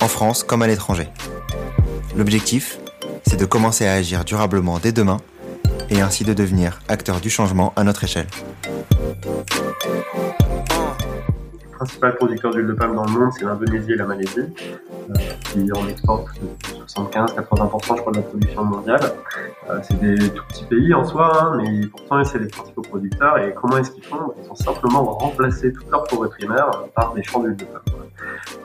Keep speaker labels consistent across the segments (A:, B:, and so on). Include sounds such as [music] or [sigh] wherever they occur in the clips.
A: en France comme à l'étranger. L'objectif, c'est de commencer à agir durablement dès demain et ainsi de devenir acteur du changement à notre échelle.
B: Principal producteur d'huile de palme dans le monde, c'est l'Indonésie et la Malaisie, euh, qui en exportent 75-80% je crois de la production mondiale. Euh, c'est des tout petits pays en soi, hein, mais pourtant c'est les principaux producteurs. Et comment est-ce qu'ils font? Ils ont simplement remplacé toute leur forêt primaire par des champs d'huile de palme.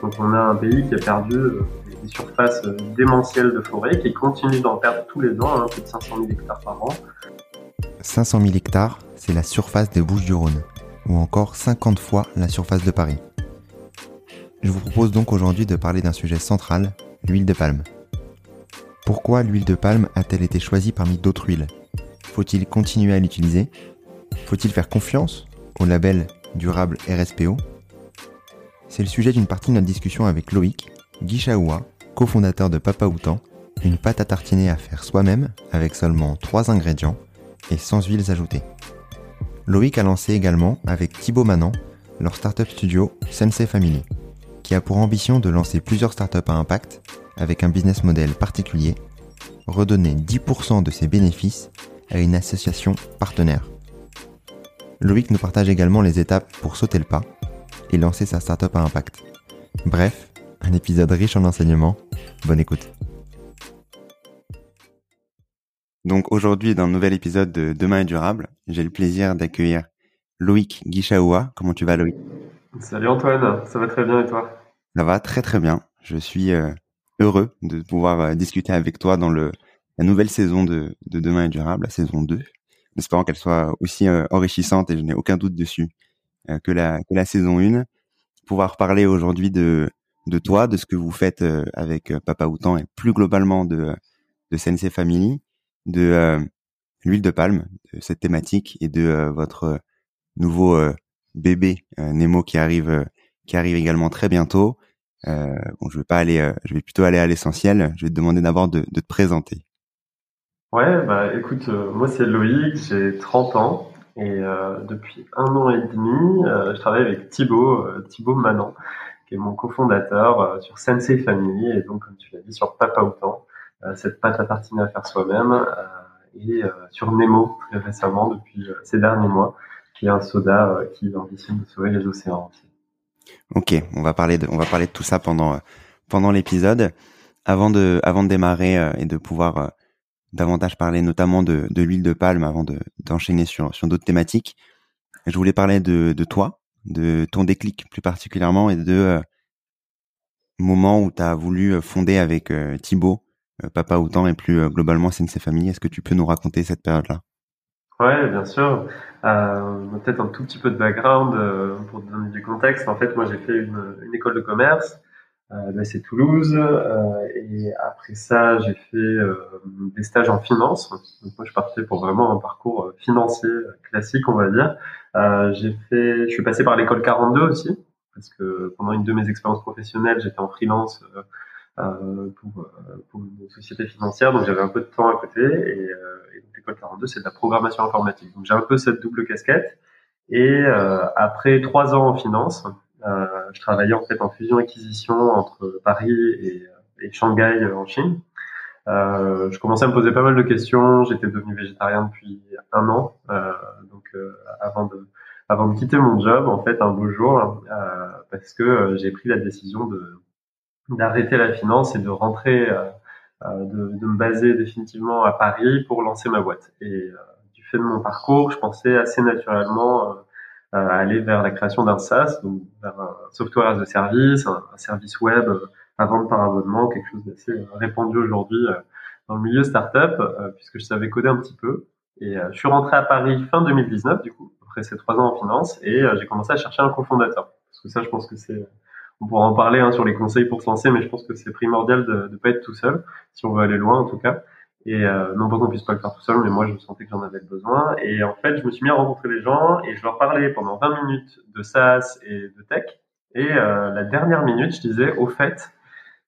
B: Donc on a un pays qui a perdu euh, des surfaces démentielles de forêt, qui continue d'en perdre tous les ans, hein, plus de 500 000 hectares par an.
A: 500 000 hectares, c'est la surface des Bouches-du-Rhône, ou encore 50 fois la surface de Paris. Je vous propose donc aujourd'hui de parler d'un sujet central, l'huile de palme. Pourquoi l'huile de palme a-t-elle été choisie parmi d'autres huiles? Faut-il continuer à l'utiliser? Faut-il faire confiance au label durable RSPO C'est le sujet d'une partie de notre discussion avec Loïc, Guichaoua, cofondateur de Papa Outan, une pâte à tartiner à faire soi-même avec seulement 3 ingrédients et sans huiles ajoutées. Loïc a lancé également avec Thibaut Manan leur startup studio Sensei Family, qui a pour ambition de lancer plusieurs startups à impact avec un business model particulier, redonner 10% de ses bénéfices à une association partenaire. Loïc nous partage également les étapes pour sauter le pas et lancer sa startup à impact. Bref, un épisode riche en enseignements. Bonne écoute. Donc aujourd'hui, dans un nouvel épisode de Demain est durable, j'ai le plaisir d'accueillir Loïc Guichaoua. Comment tu vas Loïc?
B: Salut Antoine, ça va très bien et toi?
A: Ça va très très bien. Je suis euh, heureux de pouvoir euh, discuter avec toi dans le, la nouvelle saison de, de Demain est durable, la saison 2. Espérant qu'elle soit aussi euh, enrichissante et je n'ai aucun doute dessus que, la, que la saison 1. Pouvoir parler aujourd'hui de, de toi, de ce que vous faites avec Papa Outan et plus globalement de, de Sensei Family de euh, l'huile de palme, de cette thématique et de euh, votre nouveau euh, bébé Nemo qui arrive qui arrive également très bientôt. bon, je vais pas aller, je vais plutôt aller à l'essentiel. Je vais te demander d'abord de, te présenter.
B: Ouais, bah écoute, moi c'est Loïc, j'ai 30 ans et depuis un an et demi, je travaille avec Thibaut, Thibaut Manan, qui est mon cofondateur sur Sensei Family et donc comme tu l'as dit sur Papa Autant. Euh, cette pâte à tartiner à faire soi-même euh, et euh, sur Nemo très récemment depuis ces derniers mois, qui est un soda qui ambitionne de sauver les océans
A: Ok, on va parler de, on va parler de tout ça pendant pendant l'épisode. Avant de avant de démarrer et de pouvoir davantage parler notamment de, de l'huile de palme avant de d'enchaîner sur sur d'autres thématiques, je voulais parler de de toi, de ton déclic plus particulièrement et de euh, moment où tu as voulu fonder avec euh, Thibaut Papa Autant et plus euh, globalement c'est ses familles. Est-ce que tu peux nous raconter cette période-là?
B: Ouais, bien sûr. Euh, Peut-être un tout petit peu de background euh, pour donner du contexte. En fait, moi, j'ai fait une, école de commerce. Euh, c'est Toulouse. Euh, et après ça, j'ai fait des stages en finance. Donc, moi, je partais pour vraiment un parcours financier classique, on va dire. j'ai fait, je suis passé par l'école 42 aussi, parce que pendant une de mes expériences professionnelles, j'étais en freelance euh, pour, euh, pour, une société financière, donc j'avais un peu de temps à côté et, euh, et l'école 42 c'est de la programmation informatique. Donc j'ai un peu cette double casquette et après trois ans en finance, je travaillais en fait en fusion-acquisition entre Paris et, et Shanghai en Chine. Euh, je commençais à me poser pas mal de questions. J'étais devenu végétarien depuis un an, euh, donc euh, avant de avant de quitter mon job, en fait, un beau jour, parce que j'ai pris la décision de d'arrêter la finance et de rentrer, euh, euh, de, de, me baser définitivement à Paris pour lancer ma boîte. Et euh, du fait de mon parcours, je pensais assez naturellement aller vers la création d'un SaaS, donc vers un software as a service, un, service web à vendre par abonnement, quelque chose d'assez répandu aujourd'hui dans le milieu startup, puisque je savais coder un petit peu. Et je suis rentré à Paris fin 2019, du coup, après ces trois ans en finance, et j'ai commencé à chercher un cofondateur. Parce que ça, je pense que c'est on pourra en parler hein, sur les conseils pour se lancer, mais je pense que c'est primordial de ne pas être tout seul, si on veut aller loin en tout cas. Et euh, non pas qu'on puisse pas le faire tout seul, mais moi je sentais que j'en avais besoin. Et en fait, je me suis mis à rencontrer les gens et je leur parlais pendant 20 minutes de SaaS et de tech. Et euh, la dernière minute, je disais, au fait,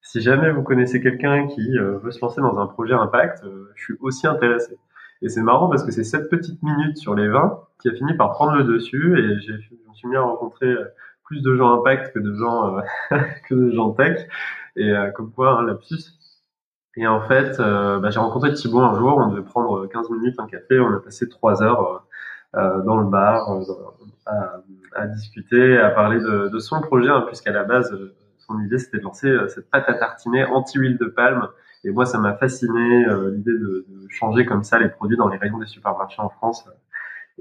B: si jamais vous connaissez quelqu'un qui euh, veut se lancer dans un projet impact, euh, je suis aussi intéressé. Et c'est marrant parce que c'est cette petite minute sur les 20 qui a fini par prendre le dessus et je me suis mis à rencontrer euh, plus de gens impact que de gens [laughs] que de gens tech. Et comme quoi, hein, lapsus, et en fait, euh, bah, j'ai rencontré Thibaut un jour, on devait prendre 15 minutes, un café, on a passé trois heures euh, dans le bar euh, à, discuter, à parler de, son projet, hein, puisqu'à la base, euh, son idée c'était de lancer cette pâte à tartiner anti-huile de palme. Et moi, ça m'a fasciné l'idée de, changer comme ça les produits dans les rayons des supermarchés en France.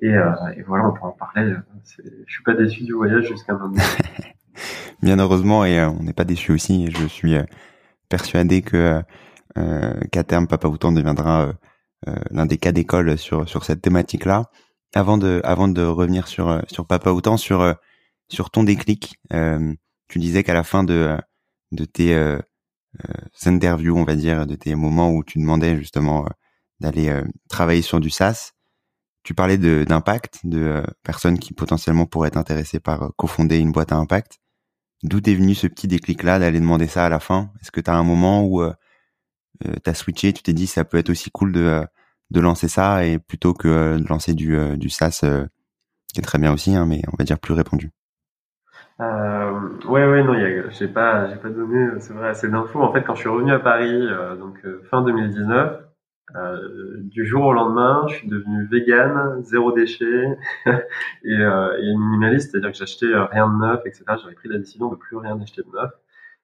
B: Et, et voilà, on pourra en parler. Je suis pas déçu du voyage jusqu'à maintenant. [laughs]
A: Bien heureusement, et on n'est pas déçu aussi. Je suis persuadé que euh, qu'à terme Papa Outan deviendra euh, euh, l'un des cas d'école sur sur cette thématique-là. Avant de avant de revenir sur sur Papa Outan, sur sur ton déclic, tu disais qu'à la fin de de tes interviews, on va dire, de tes moments où tu demandais justement d'aller travailler sur du SaaS, tu parlais d'impact, de, personnes qui potentiellement pourraient être intéressées par cofonder une boîte à impact. D'où est venu ce petit déclic-là d'aller demander ça à la fin? Est-ce que tu as un moment où euh, t'as switché, tu t'es dit ça peut être aussi cool de euh, de lancer ça et plutôt que euh, de lancer du du SaaS qui est très bien aussi, hein, mais on va dire plus répandu?
B: Euh, ouais, ouais, non, j'ai pas, j'ai pas donné, c'est vrai, assez d'infos. En fait, quand je suis revenu à Paris, donc fin 2019, euh, du jour au lendemain, je suis devenu vegan, zéro déchet [laughs] et, euh, et minimaliste, c'est-à-dire que j'achetais rien de neuf, etc. J'avais pris la décision de plus rien acheter de neuf.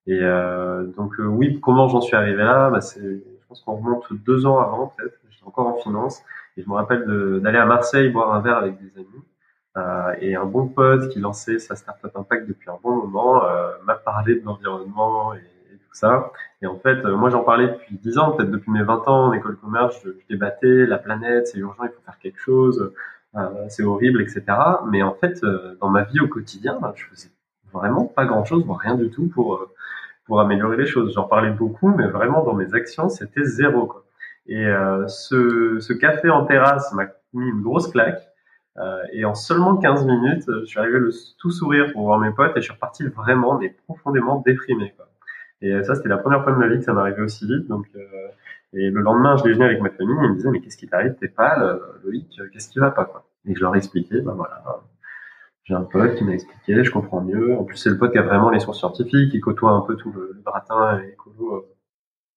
B: Et euh, donc euh, oui, comment j'en suis arrivé là? Bah, Je pense qu'on remonte deux ans avant peut-être. J'étais encore en finance et je me rappelle d'aller à Marseille boire un verre avec des amis. Euh, et un bon pote qui lançait sa startup impact depuis un bon moment m'a parlé de l'environnement et, tout ça. Et en fait, euh, moi j'en parlais depuis dix ans, peut-être depuis mes 20 ans en école commerce, je, débattais la planète, c'est urgent, il faut faire quelque chose, c'est horrible, etc. Mais en fait, dans ma vie au quotidien, je faisais vraiment pas grand-chose, voire rien du tout pour pour améliorer les choses. J'en parlais beaucoup, mais vraiment dans mes actions, c'était zéro. Quoi. Et euh, ce, ce, café en terrasse m'a mis une grosse claque. Euh, et en seulement 15 minutes, je suis arrivé le tout sourire pour voir mes potes et je suis reparti vraiment, mais profondément déprimé. Quoi. Et ça, c'était la première fois de ma vie que ça m'arrivait aussi vite. Donc, euh, et le lendemain, je déjeunais avec ma famille et ils me disaient, mais qu'est-ce qui t'arrive? T'es pâle, Loïc, qu'est-ce qui va pas quoi? Et je leur expliquais, ben voilà, j'ai un pote qui m'a expliqué, je comprends mieux. En plus, c'est le pote qui a vraiment les sources scientifiques, qui côtoie un peu tout le, le gratin écolo euh,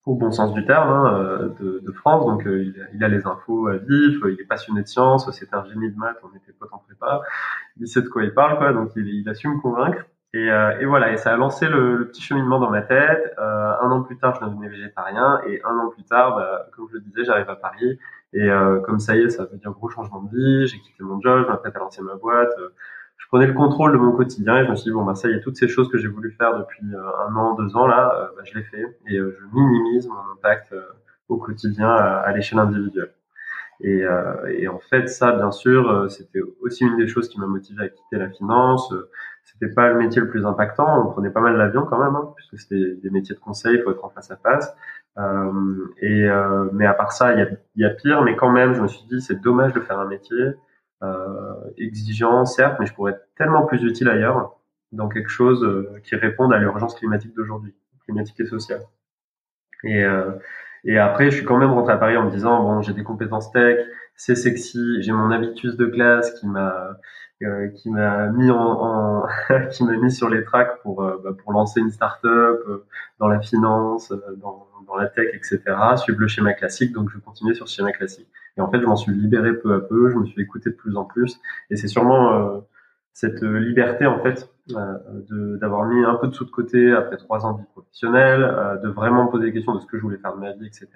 B: au bon sens du terme hein, euh, de, de, France. Donc, euh, il, a, il, a, les infos à vif, il est passionné de science, c'est un génie de maths, on était potes en prépa. Il sait de quoi il parle, quoi, donc il, il a su me convaincre. Et, et, voilà, et ça a lancé le, le petit cheminement dans ma tête. un an plus tard, je devenais végétarien, et un an plus tard, bah, comme je le disais, j'arrive à Paris. Et comme ça y est, ça veut dire gros changement de vie. J'ai quitté mon job, je m'apprête à lancer ma boîte je prenais le contrôle de mon quotidien et je me suis dit bon bah ça y est toutes ces choses que j'ai voulu faire depuis euh, un an deux ans là euh, bah, je les fais et euh, je minimise mon impact au quotidien à, l'échelle individuelle et, et, en fait ça bien sûr c'était aussi une des choses qui m'a motivé à quitter la finance c'était pas le métier le plus impactant. On prenait pas mal l'avion quand même hein, puisque c'était des métiers de conseil il faut être en face à face. Et mais à part ça il y a, y a pire. Mais quand même je me suis dit c'est dommage de faire un métier euh, exigeant, certes, mais je pourrais être tellement plus utile ailleurs dans quelque chose euh, qui réponde à l'urgence climatique d'aujourd'hui, climatique et sociale. Et, euh, et après, je suis quand même rentré à Paris en me disant bon, j'ai des compétences tech, c'est sexy, j'ai mon habitus de classe qui m'a euh, qui m'a mis en, en [laughs] qui m'a mis sur les tracks pour euh, bah, pour lancer une start-up dans la finance, dans, dans la tech, etc. Suivre le schéma classique, donc je continuer sur ce schéma classique. Et en fait, je m'en suis libéré peu à peu, je me suis écouté de plus en plus. Et c'est sûrement euh, cette liberté, en fait, euh, d'avoir mis un peu de sous de côté après trois ans de vie professionnelle, euh, de vraiment me poser des questions de ce que je voulais faire de ma vie, etc.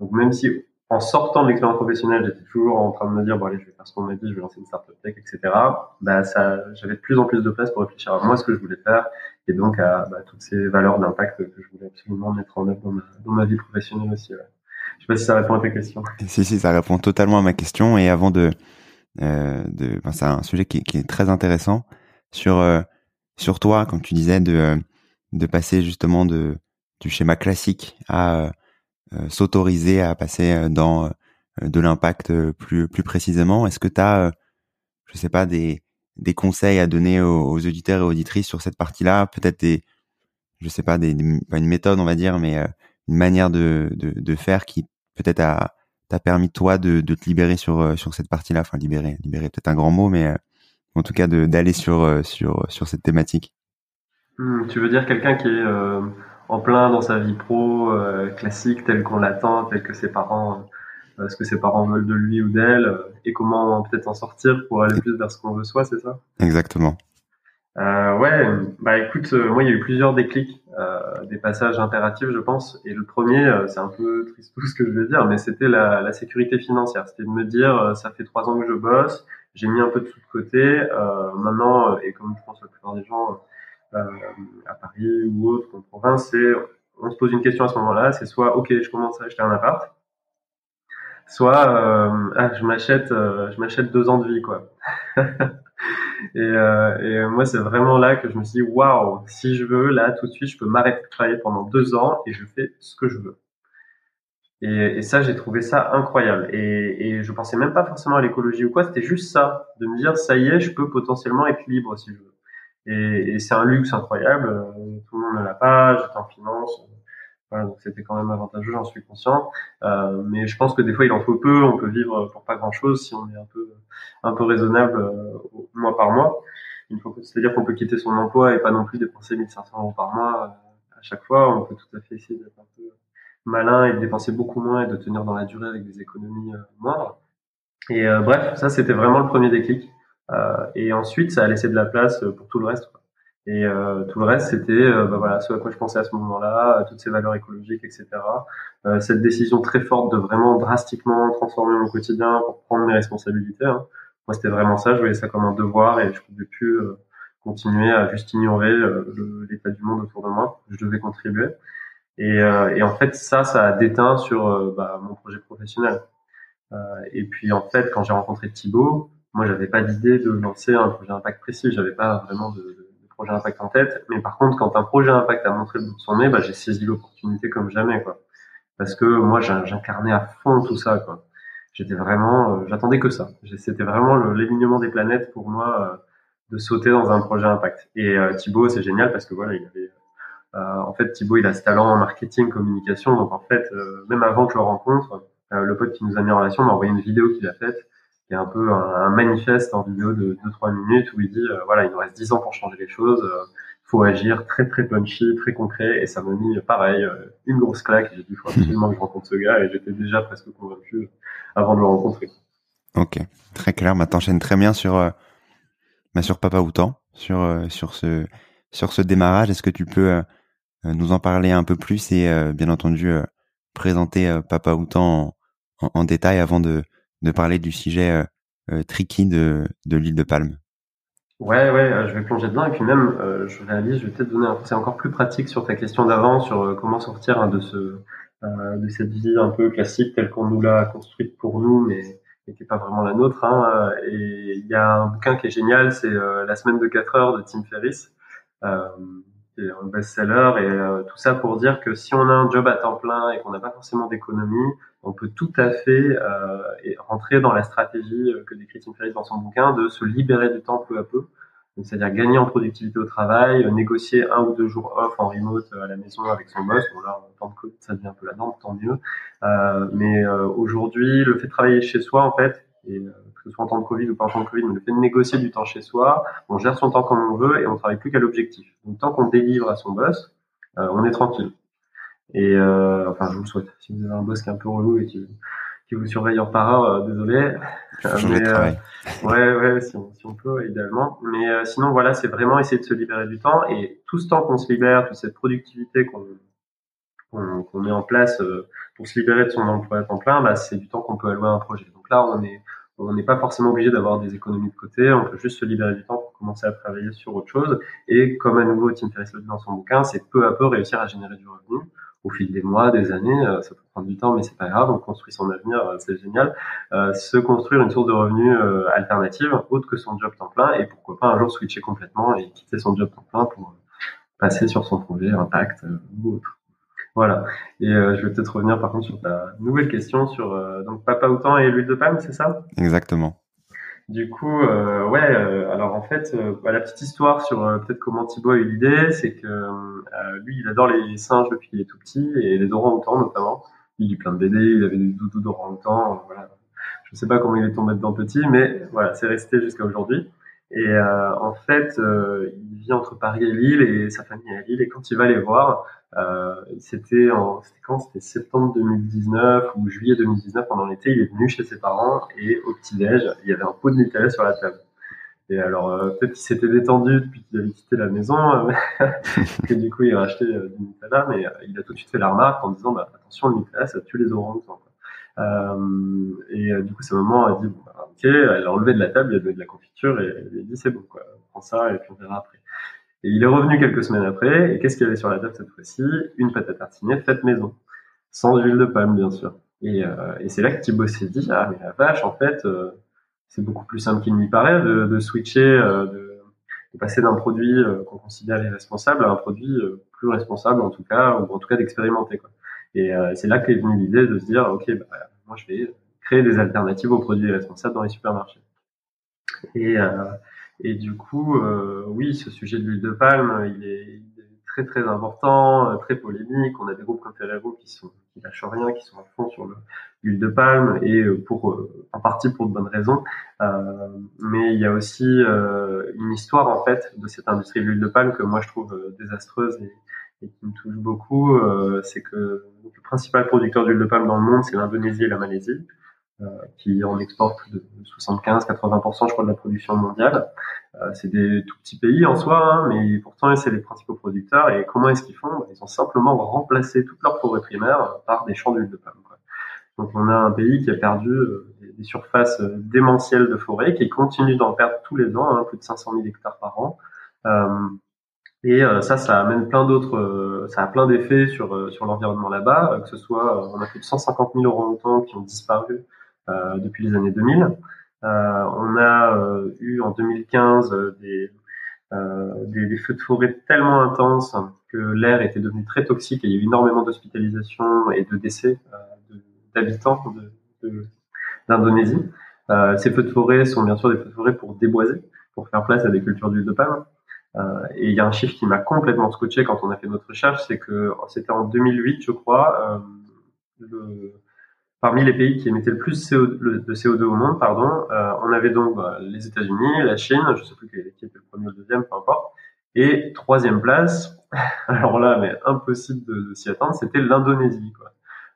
B: Donc même si en sortant de l'expérience professionnelle, j'étais toujours en train de me dire, bon allez, je vais faire ce qu'on m'a dit, je vais lancer une startup tech, etc. Bah, ça, j'avais de plus en plus de place pour réfléchir à moi, ce que je voulais faire, et donc à bah, toutes ces valeurs d'impact que je voulais absolument mettre en œuvre dans ma, vie professionnelle aussi. Ouais. Je sais pas si ça répond à ta question. [laughs]
A: Si, si, ça répond totalement à ma question. Et avant de, euh, de, c'est un sujet qui, qui, est très intéressant sur euh, sur toi, quand tu disais de de passer justement de du schéma classique à s'autoriser à passer dans de l'impact plus plus précisément. Est-ce que tu as, je sais pas, des des conseils à donner aux, auditeurs et auditrices sur cette partie-là? Peut-être des, je sais pas, des, pas une méthode, on va dire, mais une manière de, de, faire qui peut-être a t'a permis toi de, de te libérer sur sur cette partie-là, enfin libérer, libérer peut-être un grand mot, mais en tout cas d'aller sur sur sur cette thématique.
B: Hmm, tu veux dire quelqu'un qui est euh, en plein dans sa vie pro euh, classique telle qu'on l'attend, tel que ses parents, euh, ce que ses parents veulent de lui ou d'elle, et comment peut-être en sortir pour aller plus vers ce qu'on veut soi, c'est ça?
A: Exactement.
B: Euh, ouais, bah écoute, moi il y a eu plusieurs déclics, des passages impératifs, je pense. Et le premier, c'est un peu triste tout ce que je vais dire, mais c'était la, la, sécurité financière. C'était de me dire, ça fait trois ans que je bosse, j'ai mis un peu de sous de côté. maintenant, et comme je pense la plupart des gens euh, à Paris ou autre, en province, c'est on se pose une question à ce moment-là, c'est soit ok, je commence à acheter un appart, soit euh, ah, je m'achète euh, je m'achète deux ans de vie quoi. [laughs] et, moi c'est vraiment là que je me suis dit waouh, si je veux là tout de suite je peux m'arrêter de travailler pendant deux ans et je fais ce que je veux. Et, et ça j'ai trouvé ça incroyable et, et je pensais même pas forcément à l'écologie ou quoi, c'était juste ça, de me dire ça y est, je peux potentiellement être libre si je veux. Et, et c'est un luxe incroyable. Euh, tout le monde ne l'a pas. J'étais en finance. Voilà, donc c'était quand même avantageux, j'en suis conscient. Euh, mais je pense que des fois, il en faut peu. On peut vivre pour pas grand-chose si on est un peu, un peu raisonnable euh, mois par mois. C'est-à-dire qu'on peut quitter son emploi et pas non plus dépenser 1500 euros par mois euh, à chaque fois. On peut tout à fait essayer d'être un peu malin et de dépenser beaucoup moins et de tenir dans la durée avec des économies moindres. Et bref, ça c'était vraiment le premier déclic. Euh, et ensuite, ça a laissé de la place pour tout le reste. Et euh, tout le reste, c'était euh, bah voilà, ce à quoi je pensais à ce moment-là, toutes ces valeurs écologiques, etc. Euh, cette décision très forte de vraiment drastiquement transformer mon quotidien pour prendre mes responsabilités. Hein. Moi, c'était vraiment ça. Je voyais ça comme un devoir et je pouvais plus continuer à juste ignorer l'état du monde autour de moi. Je devais contribuer. Et, et en fait, ça, ça a déteint sur bah, mon projet professionnel. et puis, en fait, quand j'ai rencontré Thibaut, moi, j'avais pas d'idée de lancer un projet impact précis. J'avais pas vraiment de, projet impact en tête. Mais par contre, quand un projet impact a montré le bout de son nez, bah, j'ai saisi l'opportunité comme jamais, quoi. Parce que moi, j'incarnais à fond tout ça, quoi. J'étais vraiment, euh, j'attendais que ça. C'était vraiment l'alignement des planètes pour moi euh, de sauter dans un projet impact. Et euh, Thibaut, c'est génial parce que voilà, il avait, euh, en fait, Thibaut, il a ce talent en marketing, communication. Donc en fait, même avant que je le rencontre, le pote qui nous a mis en relation m'a envoyé une vidéo qu'il a faite qui est un peu un, manifeste en vidéo de 2-3 minutes où il dit euh, voilà il nous reste 10 ans pour changer les choses euh, faut agir très très punchy très concret et ça m'a mis pareil euh, une grosse claque. J'ai dit faut absolument que je rencontre ce gars et j'étais déjà presque convaincu avant de le rencontrer.
A: Ok. Très clair. Maintenant t'enchaînes très bien sur bah, sur Papa Outan sur sur ce sur ce démarrage. Est-ce que tu peux nous en parler un peu plus et bien entendu présenter Papa Outan en, en détail avant de de parler du sujet euh, euh, tricky de, de l'île de Palme.
B: Ouais, ouais, euh, je vais plonger dedans et puis même, je réalise, je vais peut-être donner un conseil encore plus pratique sur ta question d'avant, sur comment sortir hein, de ce, de cette vie un peu classique telle qu'on nous l'a construite pour nous, mais, qui n'est pas vraiment la nôtre. Hein. Et il y a un bouquin qui est génial, c'est La semaine de 4 heures de Tim Ferriss, euh, un best-seller, et tout ça pour dire que si on a un job à temps plein et qu'on n'a pas forcément d'économie, on peut tout à fait euh, rentrer dans la stratégie euh, que décrit Tim Ferriss dans son bouquin de se libérer du temps peu à peu. C'est-à-dire gagner en productivité au travail, euh, négocier un ou deux jours off en remote à la maison avec son boss. Bon là, en temps de Covid, ça devient un peu la norme, tant mieux. Euh, mais aujourd'hui, le fait de travailler chez soi, en fait, et que ce soit en temps de Covid ou pas en temps de Covid, mais le fait de négocier du temps chez soi, on gère son temps comme on veut et on travaille plus qu'à l'objectif. Donc tant qu'on délivre à son boss, on est tranquille. Et euh, enfin, je vous le souhaite. Si vous avez un boss qui est un peu relou et qui, qui vous surveille en para, euh, désolé.
A: Mais, euh,
B: ouais, ouais, si on, si on peut, idéalement. Mais euh, sinon, voilà, c'est vraiment essayer de se libérer du temps. Et tout ce temps qu'on se libère, toute cette productivité qu'on qu'on met en place euh, pour se libérer de son emploi à temps plein, bah, c'est du temps qu'on peut allouer à un projet. Donc là, on est on n'est pas forcément obligé d'avoir des économies de côté, on peut juste se libérer du temps pour commencer à travailler sur autre chose. Et comme à nouveau Tim Ferriss le dit dans son bouquin, c'est peu à peu réussir à générer du revenu au fil des mois, des années, euh, ça peut prendre du temps, mais c'est pas grave, on construit son avenir, euh, c'est génial. Euh, se construire une source de revenus alternative, autre que son job temps plein, et pourquoi pas un jour switcher complètement et quitter son job temps plein pour passer sur son projet intact ou autre. Voilà. Et je vais peut-être revenir par contre sur ta nouvelle question sur donc papa autant et l'huile de palme, c'est ça?
A: Exactement.
B: Du coup, euh, ouais. Euh, alors en fait, euh, bah, la petite histoire sur peut-être comment Thibaut a eu l'idée, c'est que lui, il adore les singes depuis qu'il est tout petit et les orang-outans notamment. Il lit plein de BD, il avait des doudous d'orang-outans. Voilà. Je sais pas comment il est tombé dedans petit, mais voilà, c'est resté jusqu'à aujourd'hui. Et euh, en fait, euh, il vit entre Paris et Lille et sa famille à Lille. Et quand il va les voir, euh, c'était en quand? C'était septembre 2019 ou juillet 2019 pendant l'été. Il est venu chez ses parents et au petit déj, il y avait un pot de Nutella sur la table. Et alors euh, peut-être qu'il s'était détendu depuis qu'il avait quitté la maison, [laughs] que du coup il a acheté du Nutella, mais il a tout de suite fait la remarque en disant bah, attention le Nutella ça tue les orangs. Euh, et euh, du coup, sa maman a dit, bon, bah, ok, elle a enlevé de la table, il y avait de la confiture, et elle a dit, c'est bon, quoi, prends ça, et puis on verra après. Et il est revenu quelques semaines après, et qu'est-ce qu'il y avait sur la table cette fois-ci? Une pâte à tartiner faite maison, sans huile de palme, bien sûr. Et, euh, et c'est là que Thibaut s'est dit, ah mais la vache, en fait, euh, c'est beaucoup plus simple qu'il n'y paraît de, de switcher, euh, de, de, passer d'un produit qu'on considère irresponsable à un produit plus responsable, en tout cas, ou en tout cas d'expérimenter. Quoi. Et euh, c'est là qu'est venue l'idée de se dire, ok, bah, moi je vais créer des alternatives aux produits responsables dans les supermarchés. Et, euh, et du coup, euh, oui, ce sujet de l'huile de palme, il est, très très important, très polémique. On a des groupes comme Ferrero qui sont qui lâchent rien, qui sont à fond sur l'huile de palme et pour en partie pour de bonnes raisons. Euh, mais il y a aussi euh, une histoire en fait de cette industrie de l'huile de palme que moi je trouve désastreuse et, qui me touche beaucoup, euh, c'est que le principal producteur d'huile de palme dans le monde, c'est l'Indonésie et la Malaisie, euh, qui en exportent plus de 75-80%, je crois, de la production mondiale. Euh, c'est des tout petits pays en soi, hein, mais pourtant c'est les principaux producteurs. Et comment est-ce qu'ils font? Ils ont simplement remplacé toute leur forêt primaire par des champs d'huile de palme. Quoi. Donc on a un pays qui a perdu des surfaces démentielles de forêt, qui continue d'en perdre tous les ans, hein, plus de 500 000 hectares par an. Euh, et euh, ça, ça amène plein d'autres, euh, ça a plein d'effets sur euh, sur l'environnement là-bas, que ce soit, on a plus de 150 000 orang-outans qui ont disparu depuis les années 2000. on a eu en 2015 des, des, des, feux de forêt tellement intenses que l'air était devenu très toxique et il y a eu énormément d'hospitalisations et de décès d'habitants d'Indonésie. De, ces feux de forêt sont bien sûr des feux de forêt pour déboiser, pour faire place à des cultures d'huile de palme. Euh, et il y a un chiffre qui m'a complètement scotché quand on a fait notre recherche, c'est que c'était en 2008, je crois, euh, le, parmi les pays qui émettaient le plus de CO2 au monde, pardon, euh, on avait donc bah, les États-Unis, la Chine, je sais plus qui était le premier ou le deuxième, peu importe, et troisième place, [laughs] alors là, mais impossible de, de s'y attendre, c'était l'Indonésie.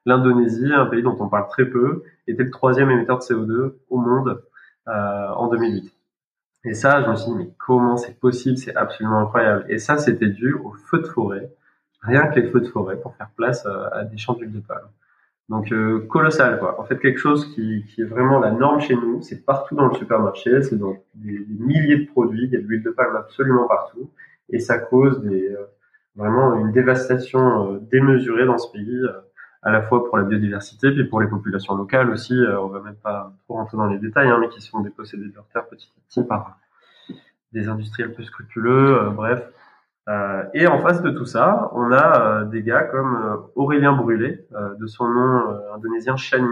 B: L'Indonésie, un pays dont on parle très peu, était le troisième émetteur de CO2 au monde euh, en 2008. Et ça, je me suis dit, mais comment c'est possible? C'est absolument incroyable. Et ça, c'était dû aux feux de forêt, rien que les feux de forêt, pour faire place euh, à des champs d'huile de palme. Donc euh, colossal, quoi. En fait, quelque chose qui, qui, est vraiment la norme chez nous. C'est partout dans le supermarché, c'est dans des, milliers de produits. Il y a de l'huile de palme absolument partout, et ça cause des, euh, vraiment une dévastation démesurée dans ce pays à la fois pour la biodiversité, puis pour les populations locales aussi. Euh, on va même pas trop rentrer dans les détails, hein, mais qui sont dépossédés de leur terre petit à petit par des industriels peu scrupuleux, euh, bref. Euh, et en face de tout ça, on a des gars comme Aurélien Brûlé, de son nom indonésien Chani,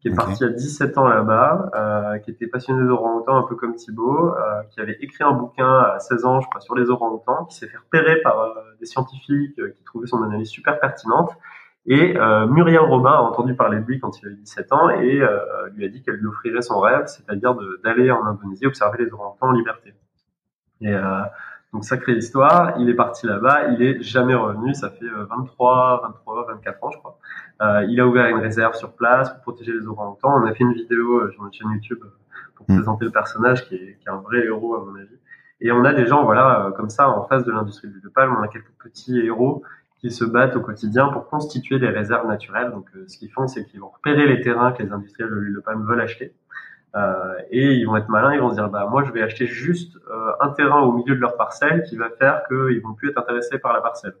B: qui est parti à 17 ans là-bas, qui était passionné d'orang-outans un peu comme Thibaut, qui avait écrit un bouquin à 16 ans, je crois, sur les orang-outans, qui s'est fait repérer par des scientifiques qui trouvaient son analyse super pertinente et euh, Muriel Robin a entendu parler de lui quand il avait 17 ans et euh, lui a dit qu'elle lui offrirait son rêve, c'est-à-dire d'aller en Indonésie observer les orang-outans en liberté. Et euh, donc sacrée histoire, il est parti là-bas, il est jamais revenu, ça fait 23, 23, 24 ans je crois. Euh, il a ouvert une réserve sur place pour protéger les orang-outans. On a fait une vidéo euh, sur notre chaîne YouTube pour mm. présenter le personnage qui est, qui est, un vrai héros à mon avis. Et on a des gens voilà comme ça en face de l'industrie de palme, on a quelques petits héros qui se battent au quotidien pour constituer des réserves naturelles. Donc, euh, ce qu'ils font, c'est qu'ils vont repérer les terrains que les industriels de l'huile de palme veulent acheter. Euh, et ils vont être malins, ils vont se dire, bah, moi, je vais acheter juste euh, un terrain au milieu de leur parcelle qui va faire qu'ils vont plus être intéressés par la parcelle.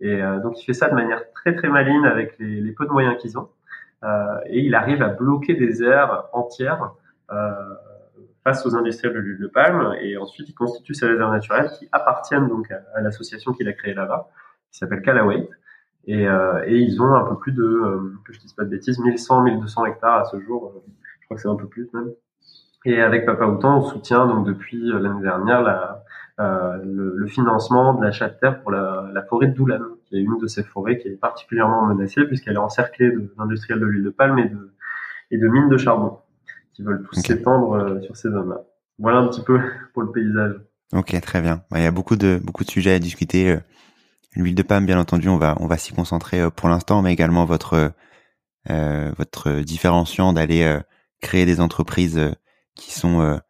B: Et euh, donc, il fait ça de manière très, très maligne avec les, les peu de moyens qu'ils ont. et il arrive à bloquer des aires entières face aux industriels de l'huile de palme et ensuite il constitue ces réserves naturelles qui appartiennent donc à, l'association qu'il a créée là-bas, qui s'appelle Callaway. Et, et, ils ont un peu plus de, que je dise pas de bêtises, 1100, 1200 hectares à ce jour. Je crois que c'est un peu plus même. Et avec Papa Outan, on soutient donc depuis l'année dernière la, euh, le, le, financement de l'achat de terre pour la, la forêt de Doulan, qui est une de ces forêts qui est particulièrement menacée puisqu'elle est encerclée d'industriels de l'huile de palme et de, et de mines de charbon qui veulent tous s'étendre euh, sur ces zones-là. Voilà un petit peu [laughs] pour le paysage.
A: Ok, très bien. Il y a beaucoup de beaucoup de sujets à discuter. Euh, l'huile de palme, bien entendu, on va on va s'y concentrer pour l'instant, mais également votre euh, votre différenciant d'aller créer des entreprises qui sont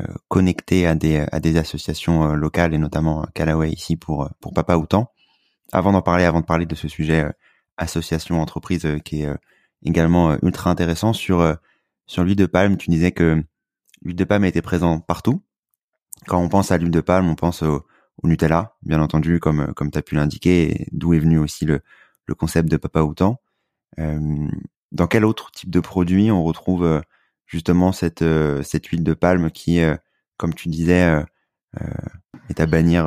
A: euh, connecté à des, à des associations euh, locales et notamment Callaway ici pour, euh, pour Papa Outan. Avant d'en parler, avant de parler de ce sujet association entreprise qui est également ultra intéressant sur sur l'huile de palme, tu disais que l'huile de palme était présente partout. Quand on pense à l'huile de palme, on pense au, Nutella, bien entendu, comme comme tu as pu l'indiquer, d'où est venu aussi le, le concept de Papa Outan. dans quel autre type de produit on retrouve justement cette euh, cette huile de palme qui, euh, comme tu disais, euh, est à bannir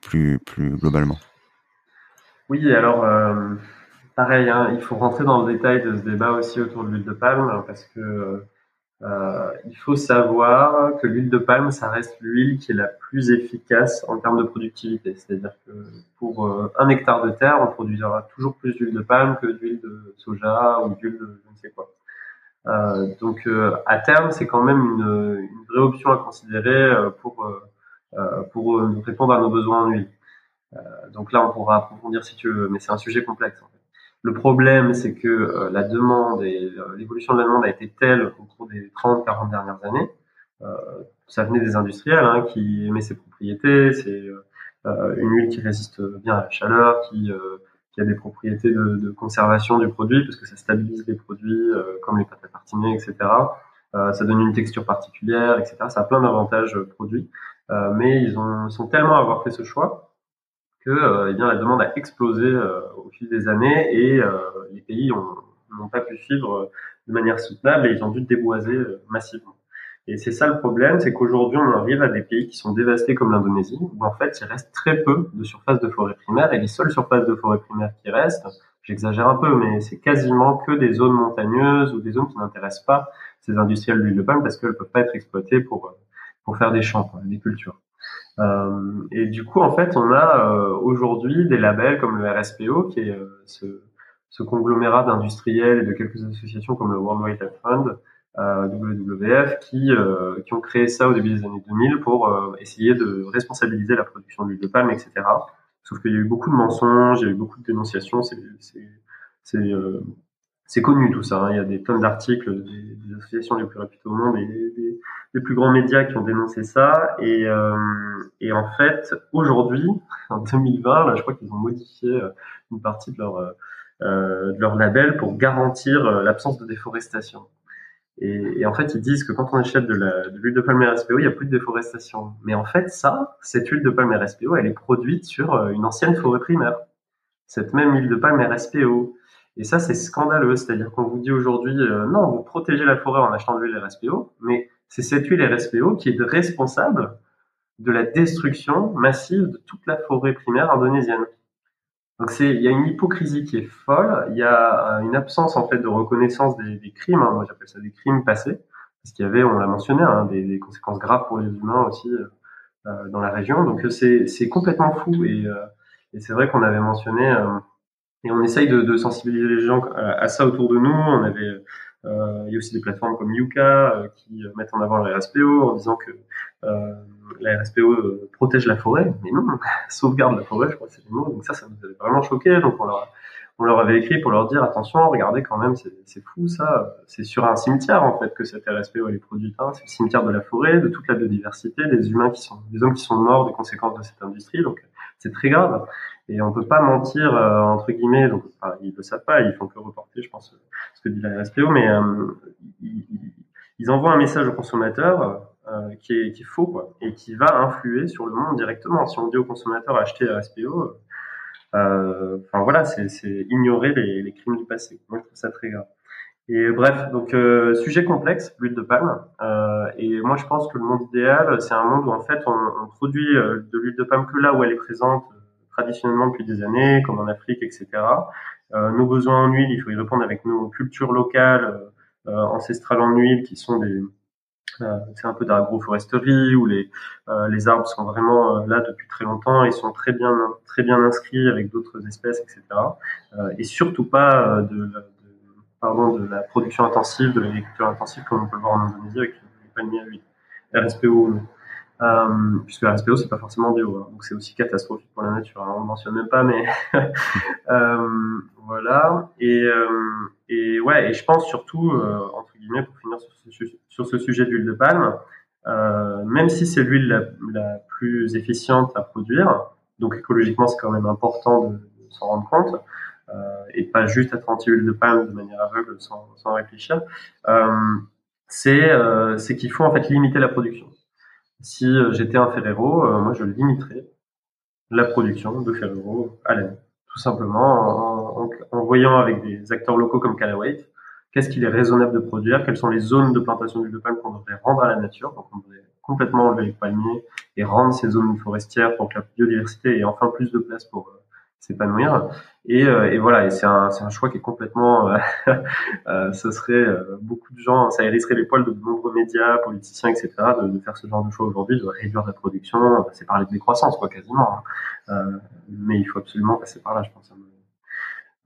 A: plus plus globalement.
B: Oui, alors pareil, hein, il faut rentrer dans le détail de ce débat aussi autour de l'huile de palme parce que il faut savoir que l'huile de palme, ça reste l'huile qui est la plus efficace en termes de productivité. C'est-à-dire que pour un hectare de terre, on produira toujours plus d'huile de palme que d'huile de soja ou d'huile de je ne sais quoi. Euh, donc euh, à terme, c'est quand même une, une, vraie option à considérer euh, pour pour répondre à nos besoins en huile. donc là, on pourra approfondir si tu veux, mais c'est un sujet complexe. Le problème, c'est que la demande et l'évolution de la demande a été telle au cours des 30-40 dernières années. ça venait des industriels hein, qui aimaient ses propriétés. C'est une huile qui résiste bien à la chaleur, qui il y a des propriétés de, conservation du produit parce que ça stabilise les produits euh, comme les pâtes à tartiner, etc. Euh, ça donne une texture particulière, etc. Ça a plein d'avantages euh, produits, mais ils ont sont tellement à avoir fait ce choix que eh bien la demande a explosé au fil des années et les pays n'ont pas pu suivre de manière soutenable et ils ont dû déboiser massivement. Et c'est ça le problème, c'est qu'aujourd'hui, on arrive à des pays qui sont dévastés comme l'Indonésie, où en fait, il reste très peu de surface de forêt primaire, et les seules surfaces de forêt primaire qui restent, j'exagère un peu, mais c'est quasiment que des zones montagneuses ou des zones qui n'intéressent pas ces industriels d'huile de palme parce qu'elles peuvent pas être exploitées pour pour faire des champs, des cultures. Euh, et du coup, en fait, on a euh, aujourd'hui des labels comme le RSPO, qui est euh, ce, ce conglomérat d'industriels et de quelques associations comme le World Wildlife Fund, euh, WWF qui, euh, qui ont créé ça au début des années 2000 pour euh, essayer de responsabiliser la production d'huile de palme, etc. Sauf qu'il y a eu beaucoup de mensonges, il y a eu beaucoup de dénonciations, c'est c'est connu tout ça. Hein. Il y a des tonnes d'articles des, associations les plus réputées au monde et des, des, plus grands médias qui ont dénoncé ça. Et, euh, et en fait, aujourd'hui, [laughs] en 2020, là, je crois qu'ils ont modifié une partie de leur, euh, de leur label pour garantir l'absence de déforestation. Et, et, en fait, ils disent que quand on achète de l'huile de, de, palme RSPO, il n'y a plus de déforestation. Mais en fait, ça, cette huile de palme RSPO, elle est produite sur euh, une ancienne forêt primaire. Cette même huile de palme RSPO. Et ça, c'est scandaleux. C'est-à-dire qu'on vous dit aujourd'hui, euh, non, vous protégez la forêt en achetant de l'huile RSPO, mais c'est cette huile RSPO qui est responsable de la destruction massive de toute la forêt primaire indonésienne. Donc c'est, il y a une hypocrisie qui est folle. Il y a une absence en fait de reconnaissance des, crimes. Hein. moi, j'appelle ça des crimes passés, parce qu'il y avait, on l'a mentionné, hein, des, conséquences graves pour les humains aussi euh, dans la région. Donc c'est, c'est complètement fou. Et, euh, et c'est vrai qu'on avait mentionné euh, et on essaye de, de, sensibiliser les gens à, ça autour de nous. On avait euh, il y a aussi des plateformes comme Yuka euh, qui mettent en avant la RSPO en disant que euh, la RSPO protège la forêt, mais non, [laughs] sauvegarde la forêt, je crois c'est le mot. Donc ça, ça nous avait vraiment choqué. Donc on leur, on leur avait écrit pour leur dire attention, regardez quand même, c'est fou ça. C'est sur un cimetière en fait que cette RSPO est produite. Hein. C'est le cimetière de la forêt, de toute la biodiversité, des humains qui sont, des hommes qui sont morts des conséquences de cette industrie. Donc c'est très grave. Et on peut pas mentir euh, entre guillemets. Donc enfin, ils le savent pas, ils font que reporter, je pense, ce que dit la RSPO, mais euh, ils, envoient un message au consommateur euh, qui, est, qui est faux quoi, et qui va influer sur le monde directement. Si on dit au consommateur acheter la RSPO, euh, enfin voilà, c'est ignorer les, les, crimes du passé. Moi, je trouve ça très grave. Et bref, donc euh, sujet complexe, l'huile de palme. Euh, et moi, je pense que le monde idéal, c'est un monde où en fait, on, on produit euh, de l'huile de palme que là où elle est présente euh, traditionnellement depuis des années, comme en Afrique, etc. Nos besoins en huile, il faut y répondre avec nos cultures locales, ancestrales en huile, qui sont des c'est un peu d'agroforesterie où les les arbres sont vraiment là depuis très longtemps et sont très bien très bien inscrits avec d'autres espèces, etc. et surtout pas de pardon, de la production intensive, de l'agriculture intensive, comme on peut le voir en Indonésie avec les palmiers à huile. RSPO, euh, puisque RSPO c'est pas forcément bio, hein. donc c'est aussi catastrophique pour la nature. Hein. On ne mentionne même pas, mais [laughs] euh, voilà. Et, euh, et ouais, et je pense surtout euh, entre guillemets pour finir sur ce, sujet d'huile de palme, euh, même si c'est l'huile la, plus efficiente à produire, donc écologiquement c'est quand même important de, s'en rendre compte. Euh, et pas juste être anti-huile de palme de manière aveugle sans, réfléchir, c'est c'est qu'il faut en fait limiter la production. Si j'étais un Ferrero, moi je limiterais la production de Ferrero à l'année, tout simplement en, en, voyant avec des acteurs locaux comme Callaway qu'est-ce qu'il est raisonnable de produire, quelles sont les zones de plantation d'huile de palme qu'on devrait rendre à la nature, donc on devrait complètement enlever les palmiers et rendre ces zones forestières pour que la biodiversité ait enfin plus de place pour s'épanouir. Et, euh, voilà, c'est un, choix qui est complètement, euh, [laughs] euh, ce serait beaucoup de gens, ça hérisserait les poils de nombreux médias, politiciens, etc., de, de faire ce genre de choix aujourd'hui, de réduire la production, c'est parler de décroissance, quoi, quasiment. Hein. mais il faut absolument passer par là, je pense.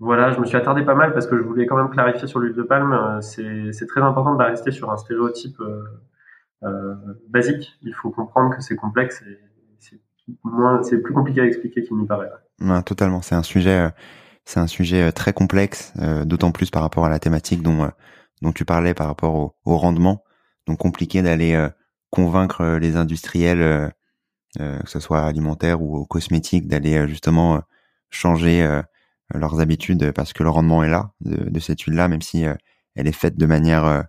B: Voilà, je me suis attardé pas mal parce que je voulais quand même clarifier sur l'huile de palme. C'est très important de rester sur un stéréotype euh, basique. Il faut comprendre que c'est complexe et c'est plus compliqué à expliquer qu'il n'y paraît.
A: totalement. C'est un sujet, euh, c'est un sujet euh, très complexe, euh, d'autant plus par rapport à la thématique dont dont tu parlais par rapport au, au rendement. Donc compliqué d'aller convaincre les industriels, que ce soit alimentaire ou cosmétique, d'aller justement changer leurs habitudes parce que le rendement est là de, de cette huile-là, même si elle est faite de manière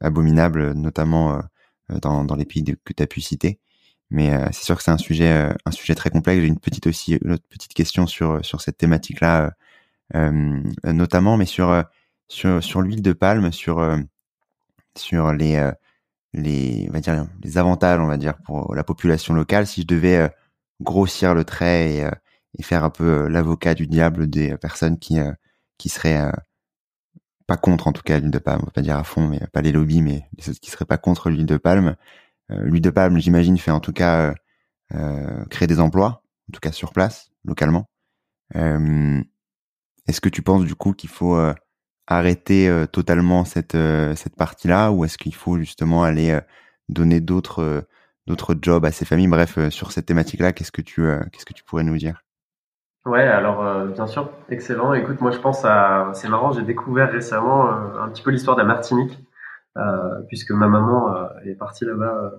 A: abominable, notamment dans, dans les pays que tu as pu citer. Mais euh, c'est sûr que c'est un sujet, euh, un sujet très complexe. J'ai une petite aussi, une autre petite question sur sur cette thématique-là, euh, notamment, mais sur sur sur l'huile de palme, sur sur les les on va dire les avantages, on va dire pour la population locale. Si je devais grossir le trait et, faire un peu l'avocat du diable des personnes qui qui seraient pas contre en tout cas l'huile de palme, on va pas dire à fond, mais pas les lobbies, mais qui seraient pas contre l'huile de palme. Euh, l'huile de palme, j'imagine, fait en tout cas euh, euh, créer des emplois, en tout cas sur place, localement. est-ce que tu penses du coup qu'il faut arrêter totalement cette cette partie-là, ou est-ce qu'il faut justement aller donner d'autres d'autres jobs à ces familles? Bref, sur cette thématique-là, qu'est-ce que tu qu'est-ce que tu pourrais nous dire?
B: Ouais, alors bien sûr, excellent. Écoute, moi je pense à, c'est marrant, j'ai découvert récemment un petit peu l'histoire de la Martinique. Euh, puisque ma maman euh, est partie là-bas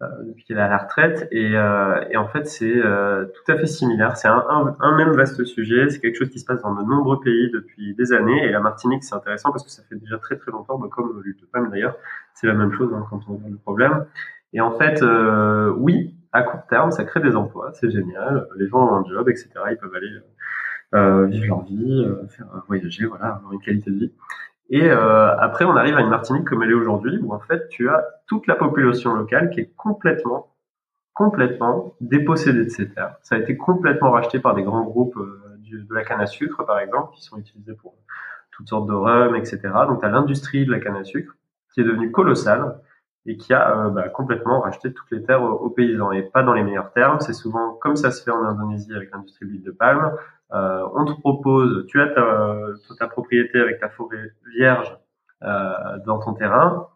B: euh, depuis qu'elle est à la retraite. Et, et en fait, c'est tout à fait similaire. C'est un, un, un, même vaste sujet. C'est quelque chose qui se passe dans de nombreux pays depuis des années. Et la Martinique, c'est intéressant parce que ça fait déjà très très longtemps, bah, comme l'huile de palme d'ailleurs, c'est la même chose hein, quand on regarde le problème. Et en fait, euh, oui, à court terme, ça crée des emplois, c'est génial. Les gens ont un job, etc. Ils peuvent aller euh, vivre leur vie, euh, faire voyager, voilà, avoir une qualité de vie. Et euh, après, on arrive à une Martinique comme elle est aujourd'hui, où en fait, tu as toute la population locale qui est complètement, complètement dépossédée de ces terres. Ça a été complètement racheté par des grands groupes euh, de la canne à sucre, par exemple, qui sont utilisés pour toutes sortes de rhum, etc. Donc, tu as l'industrie de la canne à sucre qui est devenue colossale et qui a euh, bah, complètement racheté toutes les terres aux, paysans et pas dans les meilleurs termes. C'est souvent comme ça se fait en Indonésie avec l'industrie de l'huile de palme. Euh, on te propose, tu as ta, ta, propriété avec ta forêt vierge euh, dans ton terrain.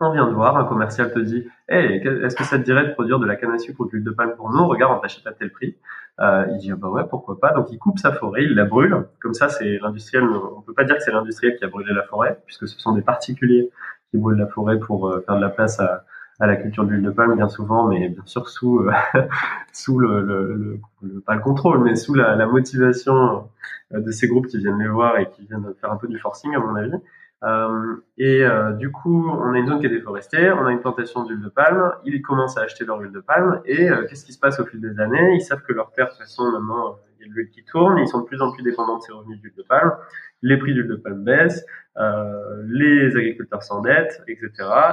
B: On vient de voir, un commercial te dit, hey, est-ce que ça te dirait de produire de la canne à sucre ou de l'huile de palme pour nous? Regarde, on t'achète à tel prix. Euh, il dit, ah bah ouais, pourquoi pas? Donc il coupe sa forêt, il la brûle. Comme ça, c'est l'industriel. On peut pas dire que c'est l'industriel qui a brûlé la forêt, puisque ce sont des particuliers qui brûlent la forêt pour euh, faire de la place à, à la culture de l'huile de palme bien souvent, mais bien sûr sous euh, [laughs] sous le, le, le, pas le contrôle, mais sous la, la, motivation euh, de ces groupes qui viennent les voir et qui viennent faire un peu du forcing à mon avis. Euh, et euh, du coup, on a une zone qui est déforestée, on a une plantation d'huile de palme, ils commencent à acheter leur huile de palme, et qu'est-ce qui se passe au fil des années? Ils savent que leur terre, de toute façon, maintenant, l'huile qui tourne, ils sont de plus en plus dépendants de ces revenus d'huile de palme, les prix d'huile de palme baissent, euh, les agriculteurs s'endettent, etc.